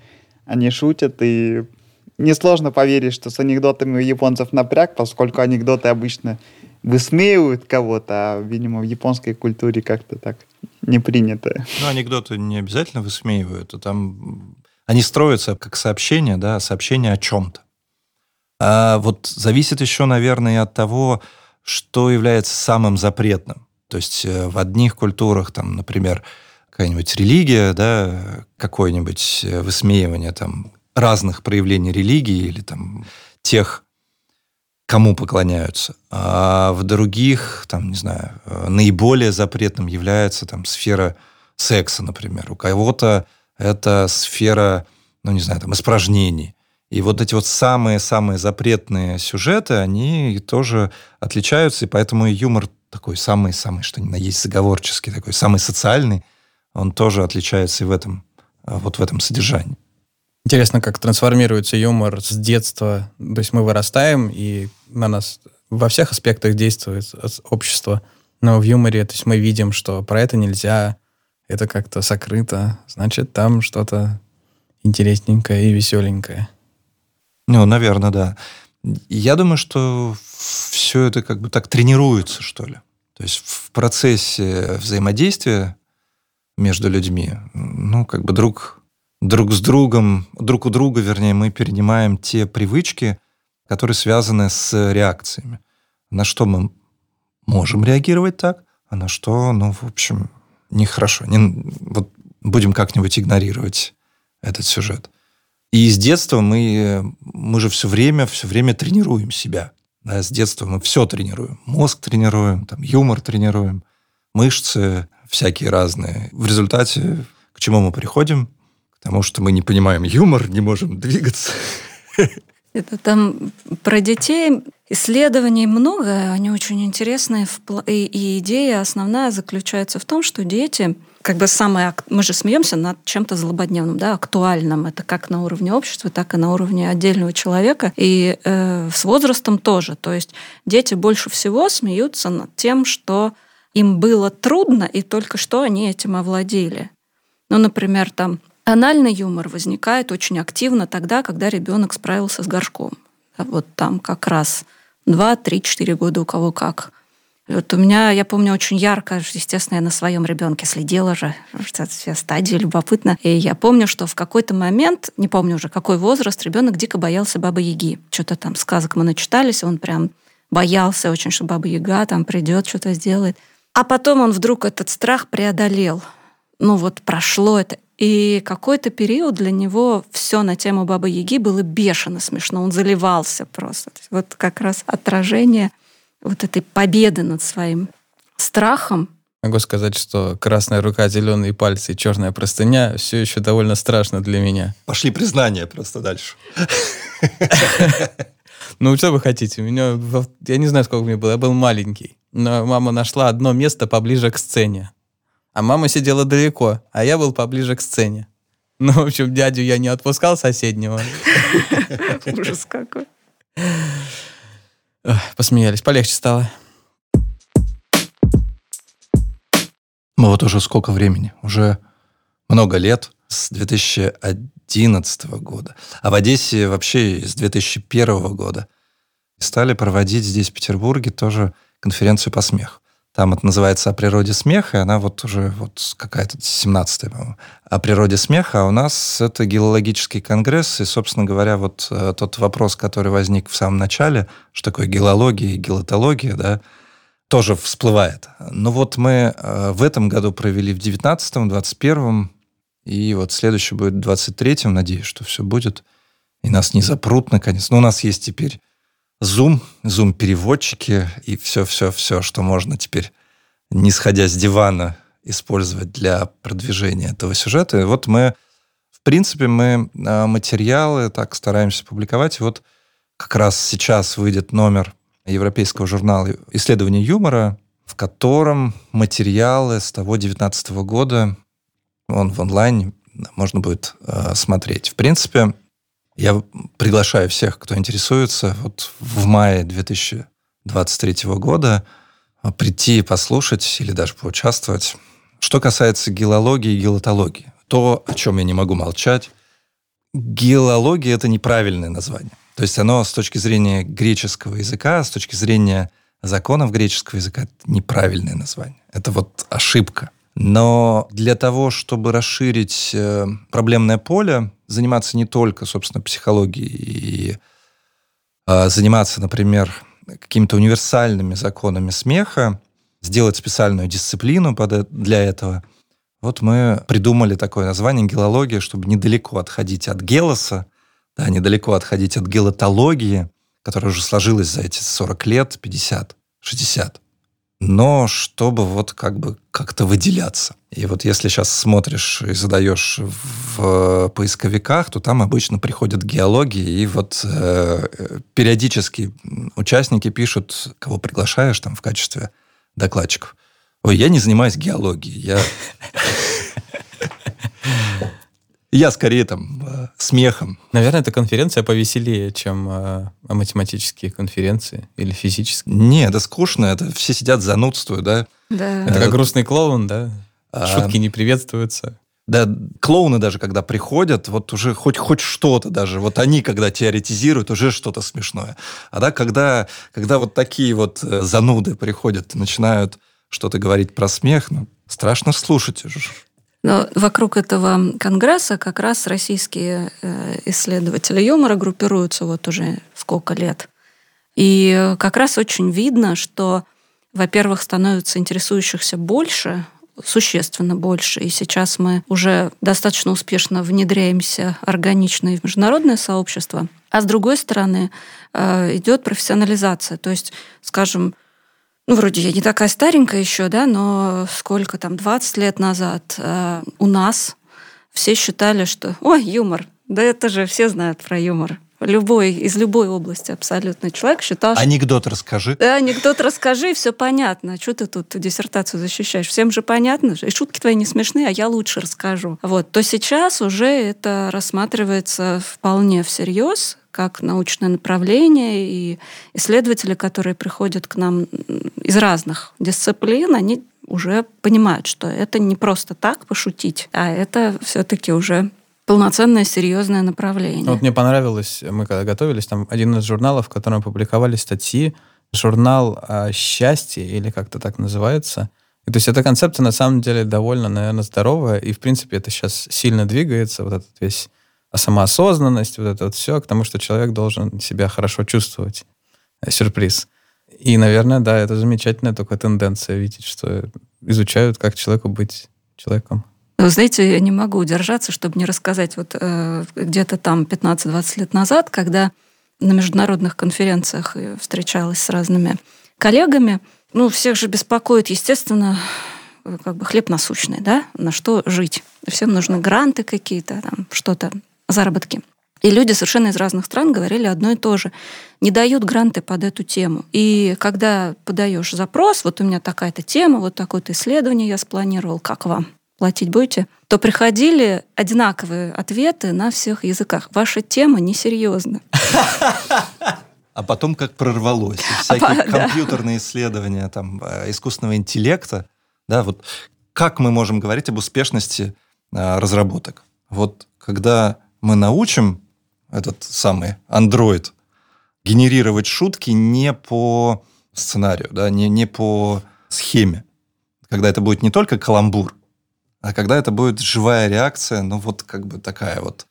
они шутят, и несложно поверить, что с анекдотами у японцев напряг, поскольку анекдоты обычно высмеивают кого-то, а, видимо, в японской культуре как-то так не принято. Ну, анекдоты не обязательно высмеивают, а там они строятся как сообщения, да, сообщения о чем-то. А вот зависит еще, наверное, от того, что является самым запретным. То есть э, в одних культурах, там, например, какая-нибудь религия, да, какое-нибудь э, высмеивание там разных проявлений религии или там тех, кому поклоняются. А в других, там, не знаю, э, наиболее запретным является там сфера секса, например. У кого-то это сфера, ну, не знаю, там, испражнений. И вот эти вот самые-самые запретные сюжеты, они тоже отличаются, и поэтому юмор такой самый-самый, что ни на есть заговорческий, такой самый социальный – он тоже отличается и в этом, а, вот в этом содержании. Интересно, как трансформируется юмор с детства. То есть мы вырастаем, и на нас во всех аспектах действует общество. Но в юморе, то есть мы видим, что про это нельзя, это как-то сокрыто. Значит, там что-то интересненькое и веселенькое. Ну, наверное, да. Я думаю, что все это как бы так тренируется, что ли. То есть в процессе взаимодействия между людьми. Ну, как бы друг, друг с другом, друг у друга, вернее, мы перенимаем те привычки, которые связаны с реакциями. На что мы можем реагировать так, а на что, ну, в общем, нехорошо. Не, вот будем как-нибудь игнорировать этот сюжет. И с детства мы, мы же все время, все время тренируем себя. Да, с детства мы все тренируем. Мозг тренируем, там, юмор тренируем, мышцы, всякие разные. В результате к чему мы приходим? К тому, что мы не понимаем юмор, не можем двигаться. Это там про детей исследований много, они очень интересные. И идея основная заключается в том, что дети, как бы самое, мы же смеемся над чем-то злободневным, да, актуальным. Это как на уровне общества, так и на уровне отдельного человека. И э, с возрастом тоже. То есть дети больше всего смеются над тем, что им было трудно, и только что они этим овладели. Ну, например, там анальный юмор возникает очень активно тогда, когда ребенок справился с горшком. Вот там как раз 2, 3, 4 года у кого как. Вот у меня, я помню, очень ярко, естественно, я на своем ребенке следила же, все стадии любопытно. И я помню, что в какой-то момент, не помню уже какой возраст, ребенок дико боялся Бабы Яги. Что-то там сказок мы начитались, он прям боялся очень, что Баба Яга там придет, что-то сделает. А потом он вдруг этот страх преодолел. Ну вот прошло это. И какой-то период для него все на тему Бабы Яги было бешено смешно. Он заливался просто. Вот как раз отражение вот этой победы над своим страхом. Могу сказать, что красная рука, зеленые пальцы и черная простыня все еще довольно страшно для меня. Пошли признания просто дальше. Ну, что вы хотите? У меня, я не знаю, сколько мне было, я был маленький. Но мама нашла одно место поближе к сцене. А мама сидела далеко, а я был поближе к сцене. Ну, в общем, дядю я не отпускал соседнего. Ужас какой. Посмеялись, полегче стало. Мы вот уже сколько времени? Уже много лет, с 2011 года. А в Одессе вообще с 2001 года. Стали проводить здесь, в Петербурге, тоже конференцию по смеху. Там это называется «О природе смеха», и она вот уже вот какая-то 17-я, по-моему. О природе смеха, а у нас это геологический конгресс, и, собственно говоря, вот э, тот вопрос, который возник в самом начале, что такое геология и гелотология, да, тоже всплывает. Но вот мы э, в этом году провели в 19-м, 21-м, и вот следующий будет в 23-м, надеюсь, что все будет, и нас не запрут наконец. Но у нас есть теперь Zoom, Zoom-переводчики и все-все-все, что можно теперь, не сходя с дивана, использовать для продвижения этого сюжета. И вот мы, в принципе, мы а, материалы так стараемся публиковать. И вот как раз сейчас выйдет номер европейского журнала исследований юмора, в котором материалы с того 19 года, он в онлайне, можно будет э, смотреть. В принципе, я приглашаю всех, кто интересуется, вот в мае 2023 года прийти и послушать или даже поучаствовать. Что касается геологии и гелотологии, то, о чем я не могу молчать, геология – это неправильное название. То есть оно с точки зрения греческого языка, с точки зрения законов греческого языка, это неправильное название. Это вот ошибка. Но для того, чтобы расширить э, проблемное поле, заниматься не только, собственно, психологией и а, заниматься, например, какими-то универсальными законами смеха, сделать специальную дисциплину для этого. Вот мы придумали такое название гелология, чтобы недалеко отходить от гелоса, да, недалеко отходить от гелотологии, которая уже сложилась за эти 40 лет, 50, 60 но чтобы вот как бы как-то выделяться. И вот если сейчас смотришь и задаешь в поисковиках, то там обычно приходят геологии, и вот э, периодически участники пишут, кого приглашаешь там в качестве докладчиков. Ой, я не занимаюсь геологией, я я скорее там э, смехом. Наверное, это конференция повеселее, чем э, математические конференции или физические. Не, это скучно, это все сидят, занудствуют, да? Да. Это как грустный клоун, да? А... Шутки не приветствуются. Да, клоуны даже, когда приходят, вот уже хоть, хоть что-то даже, вот они, когда теоретизируют, уже что-то смешное. А да, когда, когда вот такие вот э, зануды приходят и начинают что-то говорить про смех, ну, страшно слушать уже. Но вокруг этого конгресса как раз российские э, исследователи юмора группируются вот уже сколько лет. И как раз очень видно, что, во-первых, становится интересующихся больше, существенно больше. И сейчас мы уже достаточно успешно внедряемся органично в международное сообщество. А с другой стороны, э, идет профессионализация. То есть, скажем, ну, вроде я не такая старенькая еще, да, но сколько там, 20 лет назад э, у нас все считали, что, ой, юмор, да это же все знают про юмор. Любой, из любой области абсолютно человек считал, что... Анекдот расскажи. Да, анекдот расскажи, все понятно. Что ты тут диссертацию защищаешь? Всем же понятно. И шутки твои не смешные, а я лучше расскажу. Вот. То сейчас уже это рассматривается вполне всерьез как научное направление, и исследователи, которые приходят к нам из разных дисциплин, они уже понимают, что это не просто так пошутить, а это все-таки уже полноценное, серьезное направление. Ну, вот мне понравилось, мы когда готовились, там один из журналов, в котором публиковали статьи, журнал о счастье, или как-то так называется. То есть эта концепция на самом деле довольно, наверное, здоровая, и, в принципе, это сейчас сильно двигается, вот этот весь а самоосознанность, вот это вот все, к тому, что человек должен себя хорошо чувствовать. Э, сюрприз. И, наверное, да, это замечательная только тенденция видеть, что изучают, как человеку быть человеком. Вы знаете, я не могу удержаться, чтобы не рассказать вот э, где-то там 15-20 лет назад, когда на международных конференциях встречалась с разными коллегами, ну, всех же беспокоит, естественно, как бы хлеб насущный, да, на что жить. Всем нужны гранты какие-то, там, что-то заработки. И люди совершенно из разных стран говорили одно и то же. Не дают гранты под эту тему. И когда подаешь запрос, вот у меня такая-то тема, вот такое-то исследование я спланировал, как вам? Платить будете? То приходили одинаковые ответы на всех языках. Ваша тема несерьезна. А потом как прорвалось. Всякие компьютерные исследования там, э, искусственного интеллекта. Да, вот как мы можем говорить об успешности э, разработок? Вот когда мы научим этот самый Android генерировать шутки не по сценарию, да, не, не по схеме. Когда это будет не только каламбур, а когда это будет живая реакция, ну вот как бы такая вот.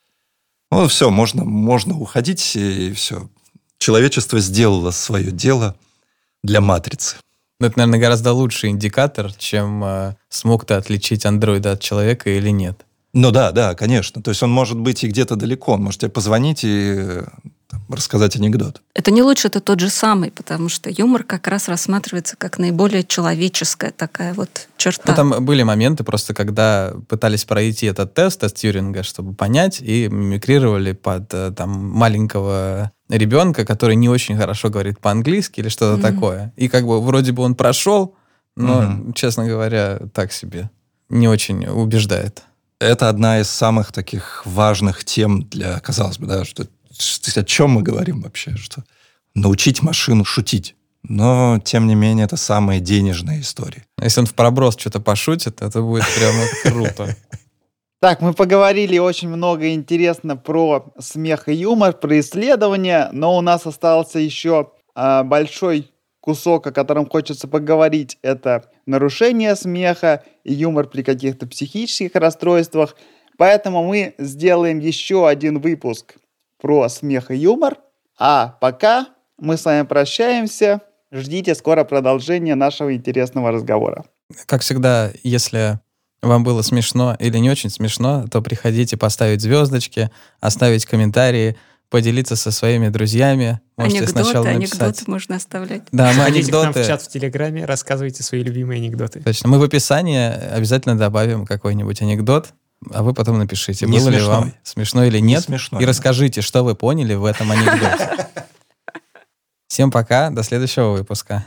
Ну все, можно, можно уходить, и все. Человечество сделало свое дело для матрицы. Ну, это, наверное, гораздо лучший индикатор, чем э, смог ты отличить андроида от человека или нет. Ну да, да, конечно. То есть он может быть и где-то далеко. Он может тебе позвонить и там, рассказать анекдот. Это не лучше, это тот же самый, потому что юмор как раз рассматривается как наиболее человеческая такая вот черта. Ну, там были моменты просто, когда пытались пройти этот тест, тест Тьюринга, чтобы понять, и мимикрировали под э, там маленького ребенка, который не очень хорошо говорит по-английски или что-то Мгм. такое. И как бы вроде бы он прошел, но, Мгм. честно говоря, так себе. Не очень убеждает. Это одна из самых таких важных тем для, казалось бы, да, что что- о чем мы говорим вообще, что научить машину шутить. Но, тем не менее, это самые денежные истории. Если он в проброс что-то пошутит, это будет прямо круто. Так, мы поговорили очень много интересно про смех и юмор, про исследования, но у нас остался еще а, большой кусок, о котором хочется поговорить. Это нарушение смеха и юмор при каких-то психических расстройствах. Поэтому мы сделаем еще один выпуск про смех и юмор. А пока мы с вами прощаемся. Ждите скоро продолжения нашего интересного разговора. Как всегда, если вам было смешно или не очень смешно, то приходите поставить звездочки, оставить комментарии, поделиться со своими друзьями. Можете анекдоты, сначала написать. анекдоты можно оставлять. Да, мы Заходите к нам анекдоты. в чат в Телеграме, рассказывайте свои любимые анекдоты. Точно. Мы в описании обязательно добавим какой-нибудь анекдот, а вы потом напишите, Не было ли смешной. вам смешно или Не нет. смешной, и да. расскажите, что вы поняли в этом анекдоте. Всем пока, до следующего выпуска.